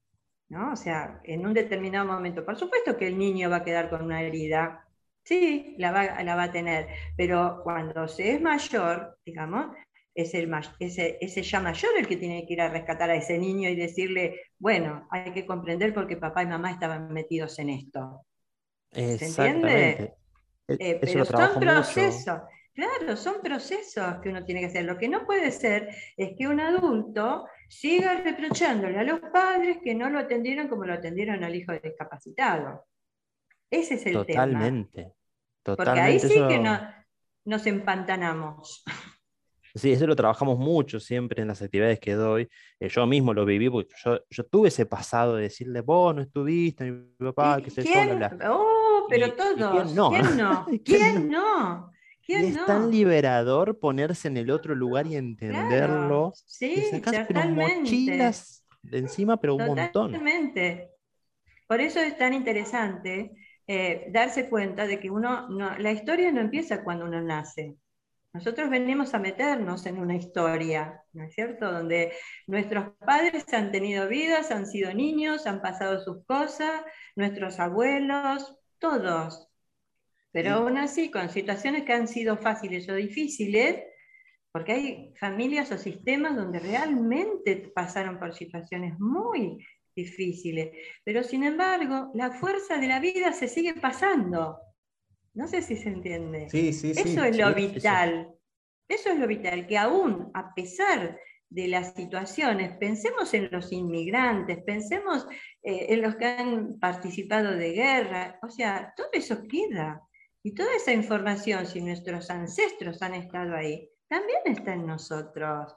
¿No? O sea, en un determinado momento, por supuesto que el niño va a quedar con una herida, sí, la va, la va a tener, pero cuando se es mayor, digamos, es el ese, ese ya mayor el que tiene que ir a rescatar a ese niño y decirle, bueno, hay que comprender por qué papá y mamá estaban metidos en esto. ¿Se entiende? E, eh, pero son procesos. Claro, son procesos que uno tiene que hacer. Lo que no puede ser es que un adulto siga reprochándole a los padres que no lo atendieron como lo atendieron al hijo discapacitado. Ese es el tema. Totalmente. Porque ahí sí que nos empantanamos. Sí, eso lo trabajamos mucho siempre en las actividades que doy. Eh, yo mismo lo viví porque yo, tuve ese pasado de decirle, vos no estuviste, mi papá, que se ¿Quién? Oh, pero todos. ¿Quién no? ¿Quién no? ¿Quién no? Es tan liberador ponerse en el otro lugar y entenderlo. Sí, y mochilas de encima, pero un montón. Totalmente. Por eso es tan interesante eh, darse cuenta de que uno, la historia no empieza cuando uno nace. Nosotros venimos a meternos en una historia, ¿no es cierto? Donde nuestros padres han tenido vidas, han sido niños, han pasado sus cosas, nuestros abuelos, todos. Pero aún así, con situaciones que han sido fáciles o difíciles, porque hay familias o sistemas donde realmente pasaron por situaciones muy difíciles, pero sin embargo, la fuerza de la vida se sigue pasando. No sé si se entiende. Sí, sí, sí. Eso es lo vital. Eso. es lo vital, que aún a pesar de las situaciones, pensemos en los inmigrantes, pensemos eh, en los que han participado de guerra, o sea, todo eso queda. Y toda esa información, si nuestros ancestros han estado ahí, también está en nosotros.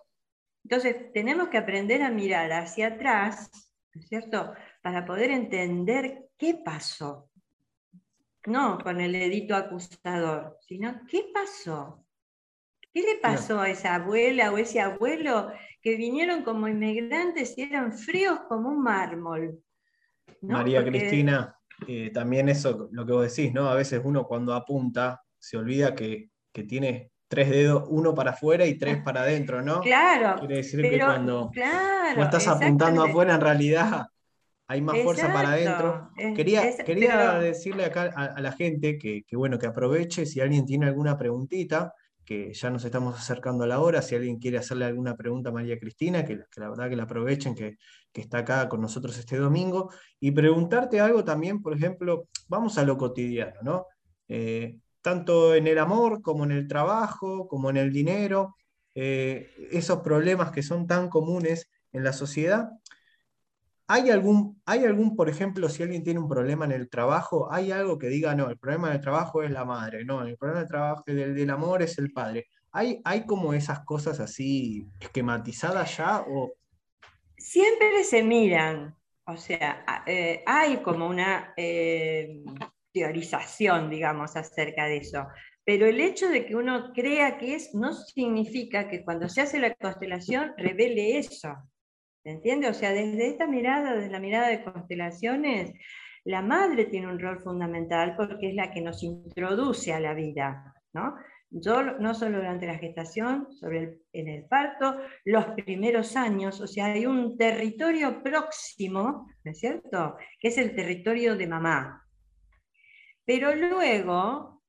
Entonces, tenemos que aprender a mirar hacia atrás, ¿no es cierto?, para poder entender qué pasó. No con el dedito acusador, sino qué pasó. ¿Qué le pasó a esa abuela o ese abuelo que vinieron como inmigrantes y eran fríos como un mármol? María Cristina, eh, también eso, lo que vos decís, ¿no? A veces uno cuando apunta se olvida que, que tiene tres dedos, uno para afuera y tres para adentro, ¿no? Claro. Quiere decir que cuando estás apuntando afuera, en realidad hay más fuerza para adentro. quería, quería decirle acá a, la gente que, bueno, que aproveche si alguien tiene alguna preguntita, que ya nos estamos acercando a la hora, si alguien quiere hacerle alguna pregunta a María Cristina, que, la verdad que la aprovechen, que, está acá con nosotros este domingo, y preguntarte algo también, por ejemplo, vamos a lo cotidiano, ¿no? Eh, tanto en el amor como en el trabajo, como en el dinero, eh, esos problemas que son tan comunes en la sociedad. ¿Hay algún, ¿Hay algún, por ejemplo, si alguien tiene un problema en el trabajo, hay algo que diga, no, el problema del trabajo es la madre, no, el problema del trabajo del, del amor es el padre? ¿Hay, ¿Hay como esas cosas así esquematizadas ya? O... Siempre se miran, o sea, eh, hay como una eh, teorización, digamos, acerca de eso. Pero el hecho de que uno crea que es, no significa que cuando se hace la constelación revele eso. ¿Entiende? O sea, desde esta mirada, desde la mirada de constelaciones, la madre tiene un rol fundamental porque es la que nos introduce a la vida, ¿no? Yo, no solo durante la gestación, sobre en el parto, los primeros años, o sea, hay un territorio próximo, ¿no es cierto? Que es el territorio de mamá. Pero luego,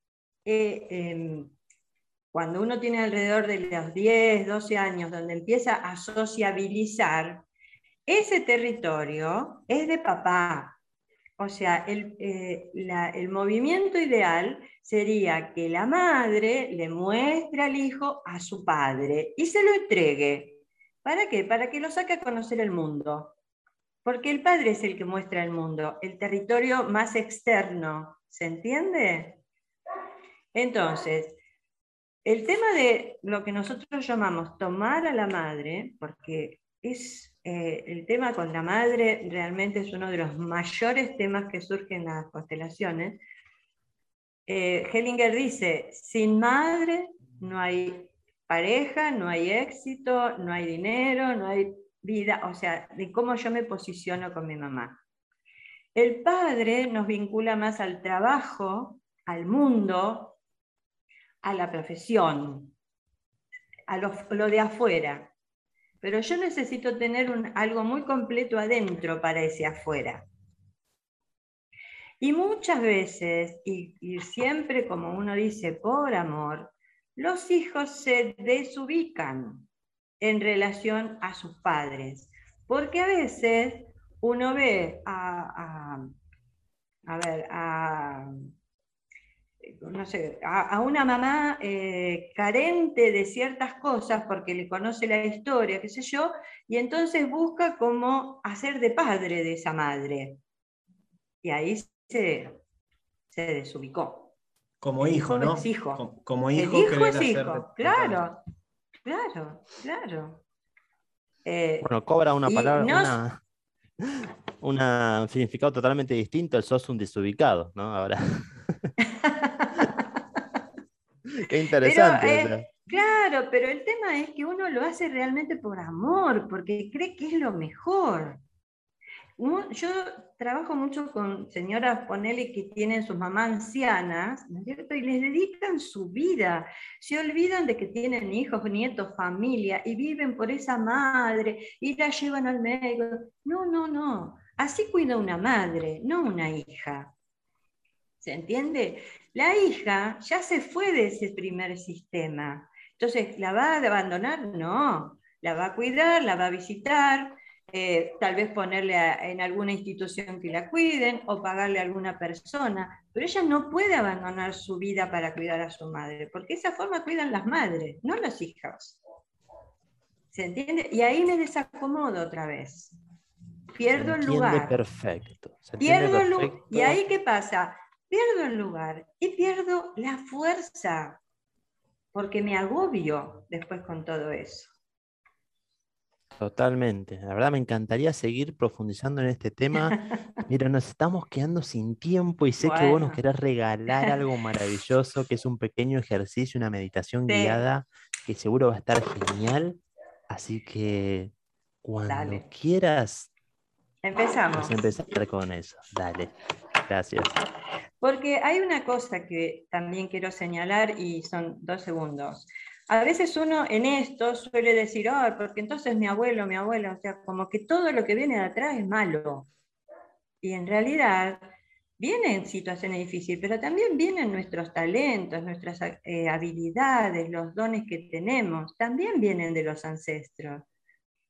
eh, em, cuando uno tiene alrededor de los 10, 12 años, donde empieza a sociabilizar, ese territorio es de papá. O sea, el, eh, el movimiento ideal sería que la madre le muestre al hijo a su padre y se lo entregue. ¿Para qué? Para que lo saque a conocer el mundo. Porque el padre es el que muestra el mundo, el territorio más externo, ¿Se entiende? Entonces, el tema de lo que nosotros llamamos tomar a la madre, porque es eh, el tema con la madre realmente es uno de los mayores temas que surgen en las constelaciones. Eh, Hellinger dice, sin madre no hay pareja, no hay éxito, no hay dinero, no hay vida, o sea, de cómo yo me posiciono con mi mamá. El padre nos vincula más al trabajo, al mundo, a la profesión, a lo, de afuera. Pero yo necesito tener algo muy completo adentro para ese afuera. Y muchas veces, y, siempre como uno dice, por amor, los hijos se desubican en relación a sus padres, porque a veces uno ve a, ver, a, una mamá eh, carente de ciertas cosas porque le conoce la historia, qué sé yo, y entonces busca cómo hacer de padre de esa madre. Y ahí se, desubicó. Como hijo, ¿no? hijo. Como hijo. El hijo es hijo, claro, claro, claro. Eh, bueno, cobra una palabra, un significado totalmente distinto, el sos un desubicado, ¿no? Ahora. Qué interesante. Eh, claro, pero el tema es que uno lo hace realmente por amor, porque cree que es lo mejor. yo trabajo mucho con señoras, ponele, que tienen sus mamás ancianas, ¿no es cierto? Y les dedican su vida. Se olvidan de que tienen hijos, nietos, familia, y viven por esa madre, y la llevan al médico. No, no, no. Así cuida una madre, no una hija. ¿Se entiende? La hija ya se fue de ese primer sistema. Entonces, ¿la va a abandonar? No. La va a cuidar, la va a visitar, eh, tal vez ponerle en alguna institución que la cuiden o pagarle a alguna persona, pero ella no puede abandonar su vida para cuidar a su madre, porque esa forma cuidan las madres, no los hijos. ¿Se entiende? Y ahí me desacomodo otra vez. Pierdo el lugar. Perfecto. pierdo el lugar. ¿Y ahí qué pasa? Pierdo el lugar y pierdo la fuerza, porque me agobio después con todo eso. Totalmente. La verdad me encantaría seguir profundizando en este tema. Mira, nos estamos quedando sin tiempo y sé que vos nos querés regalar algo maravilloso, que es un pequeño ejercicio, una meditación guiada, que seguro va a estar genial. Así que cuando quieras, empezamos. Vamos a empezar con eso. Dale. Gracias. Porque hay una cosa que también quiero señalar y son dos segundos. A veces uno en esto suele decir, oh, porque entonces mi abuelo, mi abuela, o sea, como que todo lo que viene de atrás es malo. Y en realidad vienen situaciones difíciles, pero también vienen nuestros talentos, nuestras eh, habilidades, los dones que tenemos, también vienen de los ancestros.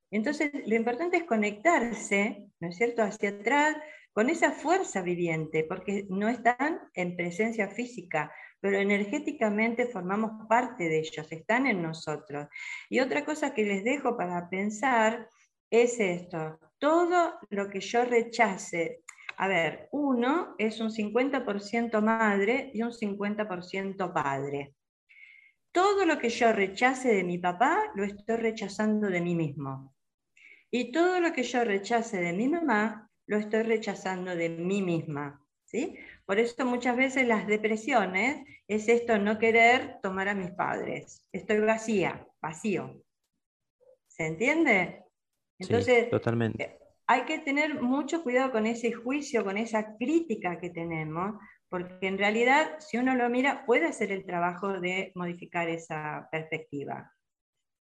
Entonces, lo importante es conectarse, ¿no es cierto?, hacia atrás con esa fuerza viviente, porque no están en presencia física, pero energéticamente formamos parte de ellos, están en nosotros. Y otra cosa que les dejo para pensar es esto, todo lo que yo rechace, a ver, uno es un 50% madre y un 50% padre. Todo lo que yo rechace de mi papá, lo estoy rechazando de mí mismo. Y todo lo que yo rechace de mi mamá, lo estoy rechazando de mí misma. ¿sí? Por eso muchas veces las depresiones es esto, no querer tomar a mis padres. Estoy vacía, vacío. ¿Se entiende? Entonces, totalmente. Eh, hay que tener mucho cuidado con ese juicio, con esa crítica que tenemos, porque en realidad, si uno lo mira, puede hacer el trabajo de modificar esa perspectiva.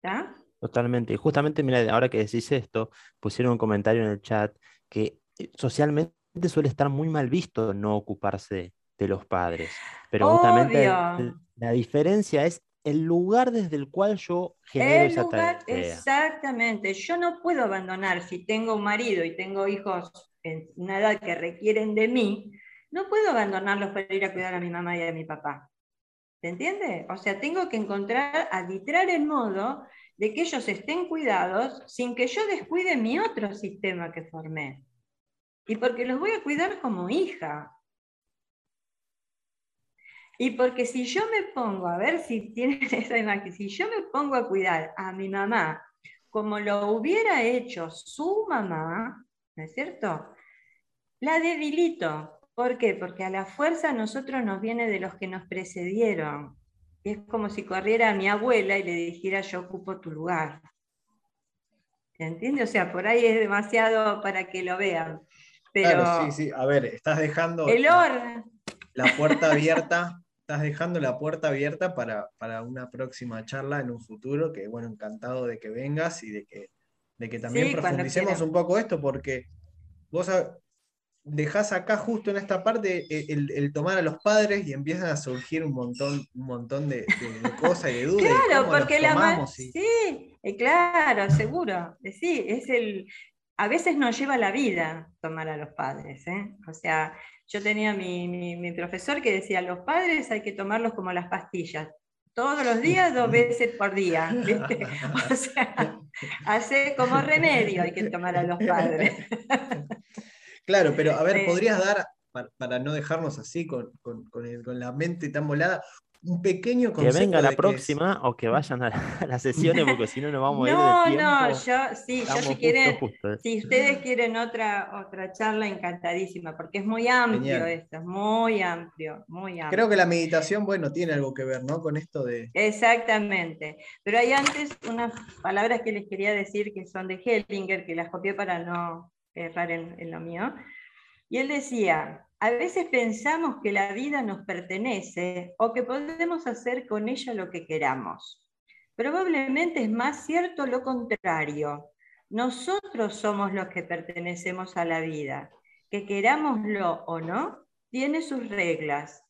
¿Está? Totalmente. Y justamente, mira, ahora que decís esto, pusieron un comentario en el chat que eh, socialmente suele estar muy mal visto no ocuparse de los padres. Pero justamente la diferencia es el lugar desde el cual yo genero esa lugar, Exactamente. Yo no puedo abandonar si tengo un marido y tengo hijos en una edad que requieren de mí, no puedo abandonarlos para ir a cuidar a mi mamá y a mi papá. ¿Se entiende? O sea, tengo que encontrar, arbitrar el modo de que ellos estén cuidados sin que yo descuide mi otro sistema que formé y porque los voy a cuidar como hija. Y porque si yo me pongo, a ver si tienen esa imagen, si yo me pongo a cuidar a mi mamá como lo hubiera hecho su mamá, ¿no es cierto? La debilito. ¿Por qué? Porque a la fuerza a nosotros nos viene de los que nos precedieron. Es como si corriera a mi abuela y le dijera yo ocupo tu lugar. ¿Se entiende? O sea, por ahí es demasiado para que lo vean. Claro, sí, sí. A ver, estás dejando el la puerta abierta, estás dejando la puerta abierta para, una próxima charla en un futuro, que bueno, encantado de que vengas y de que, de que también profundicemos un poco esto, porque vos dejás acá justo en esta parte eh, el, tomar a los padres y empiezan a surgir un montón, un montón de, cosas y de dudas. Claro, porque la sí, eh, claro, seguro. Eh, sí, es el, a veces nos lleva la vida tomar a los padres. ¿eh? O sea, yo tenía mi, profesor que decía, los padres hay que tomarlos como las pastillas, todos los días, dos veces por día. O sea, hace como remedio hay que tomar a los padres. Claro, pero a ver, ¿podrías dar, para, no dejarnos así con, con, la mente tan volada, un pequeño Que venga la próxima o que vayan a, las sesiones, porque si no nos vamos a ir de tiempo. No, yo, sí, yo si quieren, ¿eh? si ustedes quieren otra, otra charla, encantadísima, porque es muy amplio esto, es muy amplio, muy amplio. Creo que la meditación, bueno, tiene algo que ver, ¿no? Con esto de... Exactamente, pero hay antes unas palabras que les quería decir que son de Hellinger, que las copié para no errar en, lo mío. Y él decía, a veces pensamos que la vida nos pertenece o que podemos hacer con ella lo que queramos. Probablemente es más cierto lo contrario. Nosotros somos los que pertenecemos a la vida. Que querámoslo o no, tiene sus reglas,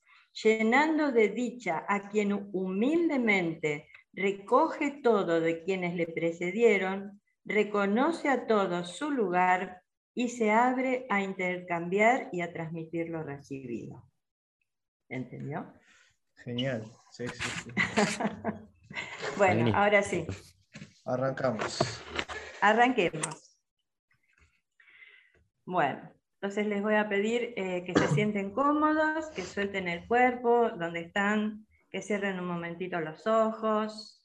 llenando de dicha a quien humildemente recoge todo de quienes le precedieron, reconoce a todos su lugar y se abre a intercambiar y a transmitir lo recibido. ¿Entendió? Genial. Sí, sí, sí. bueno, ahora sí. Arrancamos. Arranquemos. Bueno, entonces les voy a pedir eh, que se sienten cómodos, que suelten el cuerpo donde están, que cierren un momentito los ojos.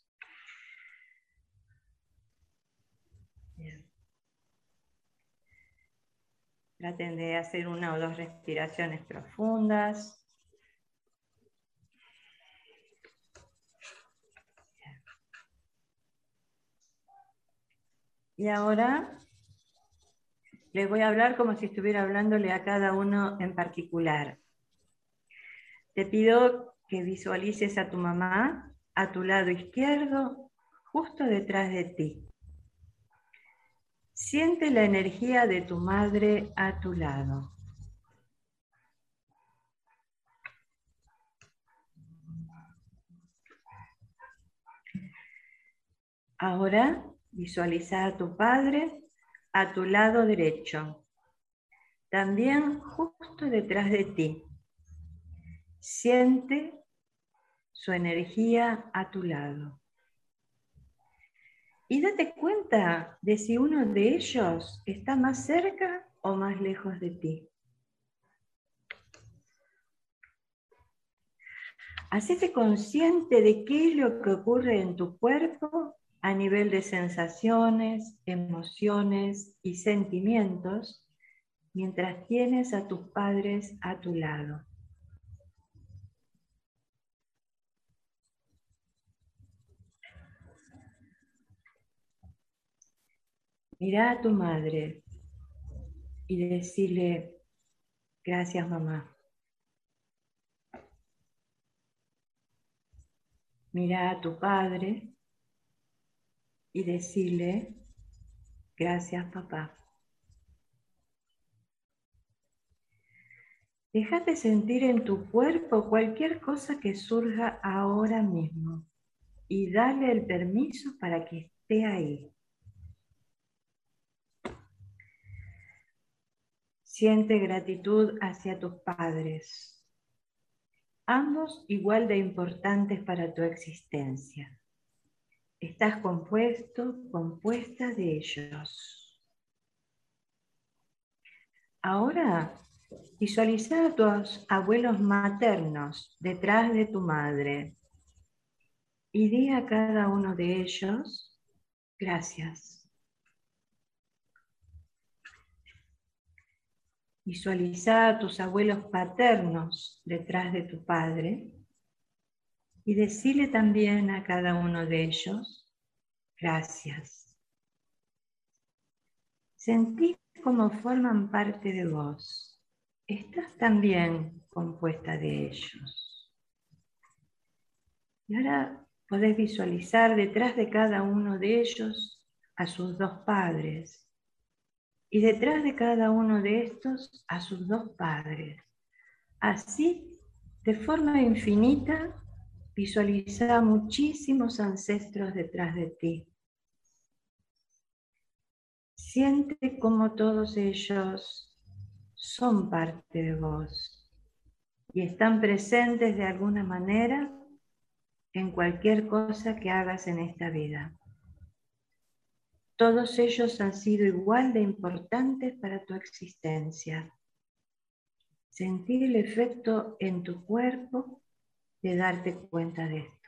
Traten de hacer una o dos respiraciones profundas. Y ahora les voy a hablar como si estuviera hablándole a cada uno en particular. Te pido que visualices a tu mamá a tu lado izquierdo, justo detrás de ti. Siente la energía de tu madre a tu lado. Ahora visualiza a tu padre a tu lado derecho, también justo detrás de ti. Siente su energía a tu lado y date cuenta de si uno de ellos está más cerca o más lejos de ti. Hacete consciente de qué es lo que ocurre en tu cuerpo a nivel de sensaciones, emociones y sentimientos mientras tienes a tus padres a tu lado. Mira a tu madre y decirle, gracias mamá. Mira a tu padre y decirle, gracias papá. Déjate sentir en tu cuerpo cualquier cosa que surja ahora mismo y dale el permiso para que esté ahí. Siente gratitud hacia tus padres, ambos igual de importantes para tu existencia. Estás compuesto, compuesta de ellos. Ahora visualiza a tus abuelos maternos detrás de tu madre y di a cada uno de ellos gracias. Visualiza a tus abuelos paternos detrás de tu padre y decirle también a cada uno de ellos, gracias. Sentí como forman parte de vos. Estás también compuesta de ellos. Y ahora podés visualizar detrás de cada uno de ellos a sus dos padres y detrás de cada uno de estos a sus dos padres. Así, de forma infinita, visualiza muchísimos ancestros detrás de ti. Siente como todos ellos son parte de vos y están presentes de alguna manera en cualquier cosa que hagas en esta vida. Todos ellos han sido igual de importantes para tu existencia. Sentir el efecto en tu cuerpo de darte cuenta de esto.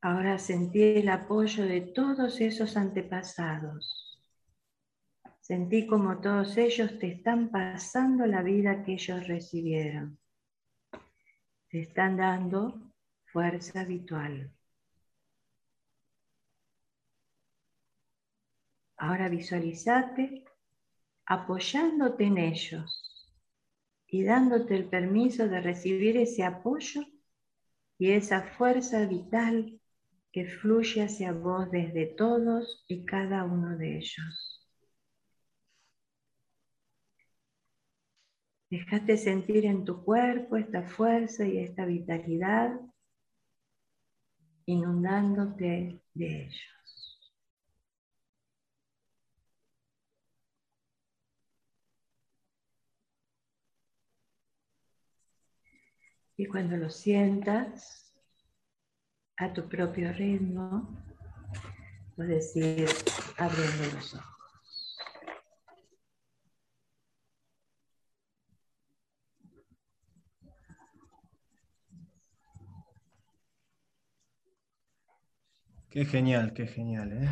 Ahora sentí el apoyo de todos esos antepasados. Sentí como todos ellos te están pasando la vida que ellos recibieron. Te están dando fuerza habitual. Ahora visualizate apoyándote en ellos y dándote el permiso de recibir ese apoyo y esa fuerza vital que fluye hacia vos desde todos y cada uno de ellos. Dejate sentir en tu cuerpo esta fuerza y esta vitalidad inundándote de ellos. Y cuando lo sientas a tu propio ritmo, puedes ir abriendo los ojos. Qué genial, qué genial, ¿eh?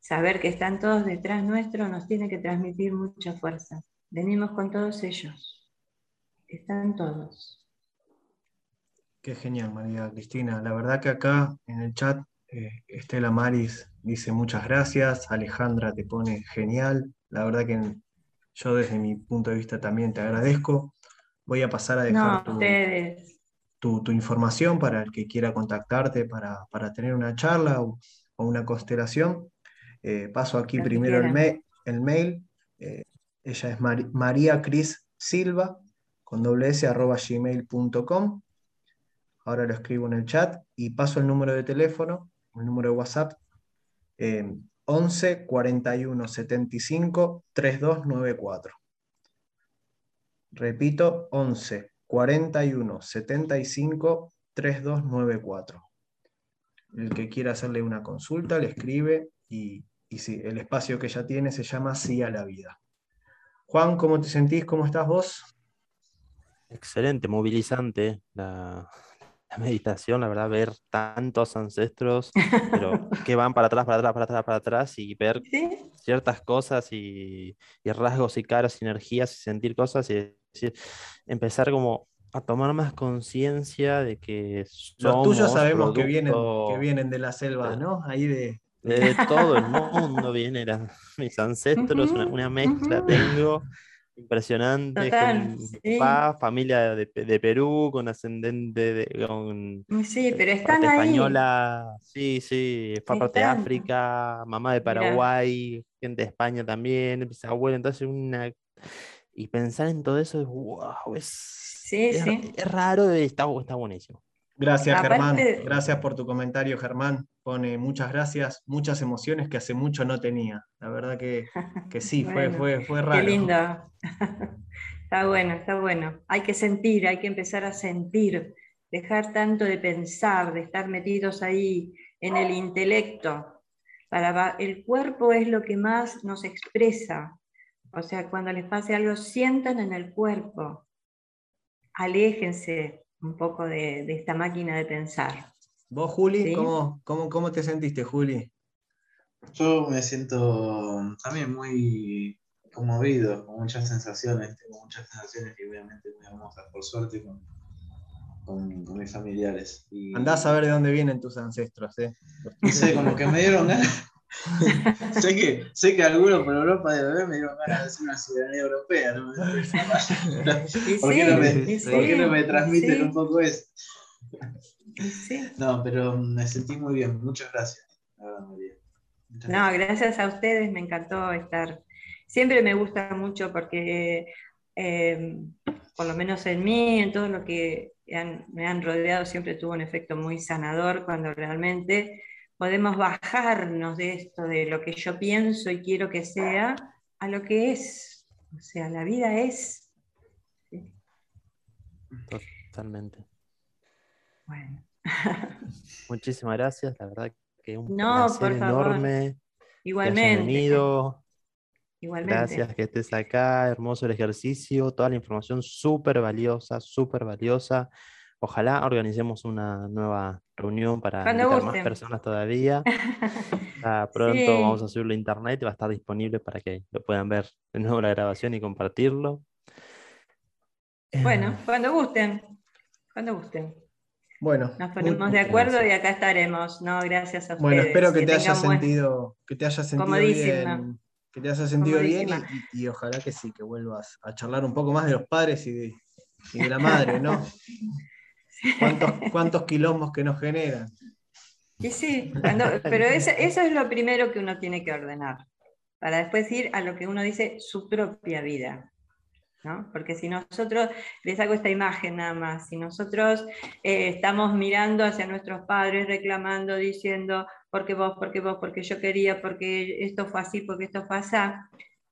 Saber que están todos detrás nuestro nos tiene que transmitir mucha fuerza. Venimos con todos ellos. Están todos. Qué genial, María Cristina. La verdad que acá en el chat eh, Estela Maris dice muchas gracias, Alejandra te pone genial. La verdad que yo desde mi punto de vista también te agradezco. Voy a pasar a dejar tu, tu, información para el que quiera contactarte para, tener una charla o, una constelación. Eh, paso aquí primero el, el, mail. Eh, ella es María Cris Silva, con doble s arroba gmail.com. Ahora lo escribo en el chat y paso el número de teléfono, el número de WhatsApp, 11 41 75 3294. Repito, 11 41 75 3294. El que quiera hacerle una consulta le escribe y, y sí, el espacio que ya tiene se llama Sí a la vida. Juan, ¿cómo te sentís? ¿Cómo estás vos? Excelente, movilizante la, meditación, la verdad, ver tantos ancestros, pero que van para atrás, para atrás, para atrás, para atrás y ver ciertas cosas y, rasgos y caras y energías y sentir cosas y empezar como a tomar más conciencia de que los tuyos sabemos que vienen, que vienen de la selva, ¿no? Ahí de, de todo el mundo vienen mis ancestros, una, mezcla tengo impresionante. familia de, Perú, con ascendente de. Con, sí, pero están ahí. española, sí, sí, parte de África, mamá de Paraguay, gente de España también, abuelo, entonces una. Y pensar en todo eso es wow, es, sí, es, sí. es raro, está, está buenísimo. Gracias, Germán. Gracias por tu comentario, Germán. Pone muchas gracias, muchas emociones que hace mucho no tenía. La verdad que, sí, fue, fue, fue raro. Qué lindo. está bueno, está bueno. Hay que sentir, hay que empezar a sentir, dejar tanto de pensar, de estar metidos ahí en el intelecto. Para, el cuerpo es lo que más nos expresa. O sea, cuando les pase algo, sientan en el cuerpo. Aléjense, un poco de, esta máquina de pensar. ¿Vos, Juli, ¿cómo, cómo, te sentiste, Juli? Yo me siento también muy conmovido, con muchas sensaciones, tengo muchas sensaciones y obviamente muy hermosas, por suerte, con, con, mis familiares. Y... Andás a ver de dónde vienen tus ancestros, ¿eh? No sé, como que me dieron ganas. sé, que, sé que algunos por Europa de bebé me dieron ganas de hacer una ciudadanía europea, ¿no? ¿Por, qué no me, no me transmiten un poco eso? No, pero me sentí muy bien, muchas gracias. no, gracias a ustedes, me encantó estar. Siempre me gusta mucho porque, eh, por lo menos en mí, en todo lo que me han rodeado, siempre tuvo un efecto muy sanador cuando realmente podemos bajarnos de esto, de lo que yo pienso y quiero que sea, a lo que es. O sea, la vida es. Totalmente. Bueno. Muchísimas gracias, la verdad que un no, placer enorme. Igualmente. Igualmente. Gracias que estés acá, hermoso el ejercicio, toda la información súper valiosa, súper valiosa. Ojalá organicemos una nueva reunión para más personas todavía. pronto vamos a subirlo a internet y va a estar disponible para que lo puedan ver de nuevo la grabación y compartirlo. Bueno, eh, cuando gusten. Cuando gusten. Bueno. Nos ponemos de acuerdo y acá estaremos. No, gracias a ustedes. Bueno, espero que, te haya sentido, que te haya sentido bien. Que te haya sentido bien y, ojalá que sí, que vuelvas a charlar un poco más de los padres y de, la madre, ¿no? ¿Cuántos, ¿Cuántos quilombos que nos generan? Y sí, pero eso, es lo primero que uno tiene que ordenar, para después ir a lo que uno dice su propia vida. ¿no? Porque si nosotros, les hago esta imagen nada más, si nosotros eh, estamos mirando hacia nuestros padres, reclamando, diciendo, porque vos, porque vos, porque yo quería, porque esto fue así, porque esto fue así,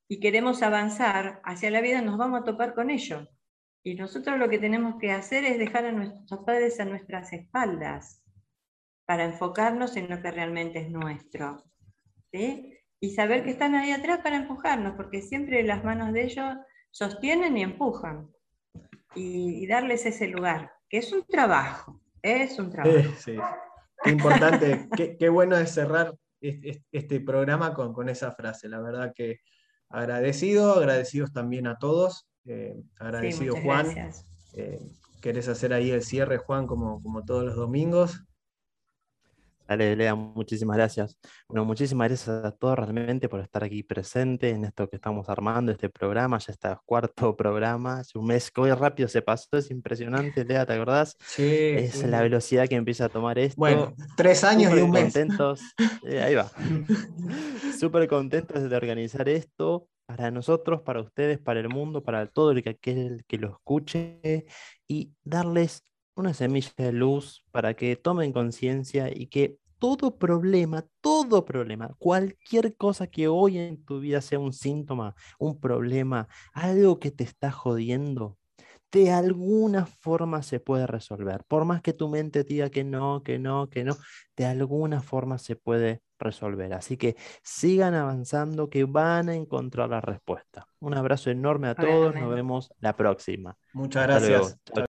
y queremos avanzar hacia la vida, nos vamos a topar con ello. Y nosotros lo que tenemos que hacer es dejar a nuestros padres a nuestras espaldas para enfocarnos en lo que realmente es nuestro. Y saber que están ahí atrás para empujarnos, porque siempre las manos de ellos sostienen y empujan. Y, darles ese lugar, que es un trabajo, es un trabajo. Sí, Qué importante, qué, bueno es cerrar este, programa con, con, esa frase. La verdad que agradecido, agradecidos también a todos. Eh, agradecido Juan. Eh, ¿Querés hacer ahí el cierre, Juan, como, como todos los domingos? Dale, Lea, muchísimas gracias. Bueno, muchísimas gracias a todos realmente por estar aquí presente en esto que estamos armando, este programa, ya está cuarto programa, hace un mes que hoy rápido se pasó, es impresionante, Lea, ¿te acordás? Sí. Es la velocidad que empieza a tomar esto. Bueno, tres años y un mes. Contentos, eh, ahí va. Súper contentos de organizar esto para nosotros, para ustedes, para el mundo, para todo el que, aquel que lo escuche y darles una semilla de luz para que tomen conciencia y que todo problema, todo problema, cualquier cosa que hoy en tu vida sea un síntoma, un problema, algo que te está jodiendo, de alguna forma se puede resolver. Por más que tu mente diga que no, que no, que no, de alguna forma se puede resolver. Así que sigan avanzando, que van a encontrar la respuesta. Un abrazo enorme a todos, nos vemos la próxima. Muchas gracias.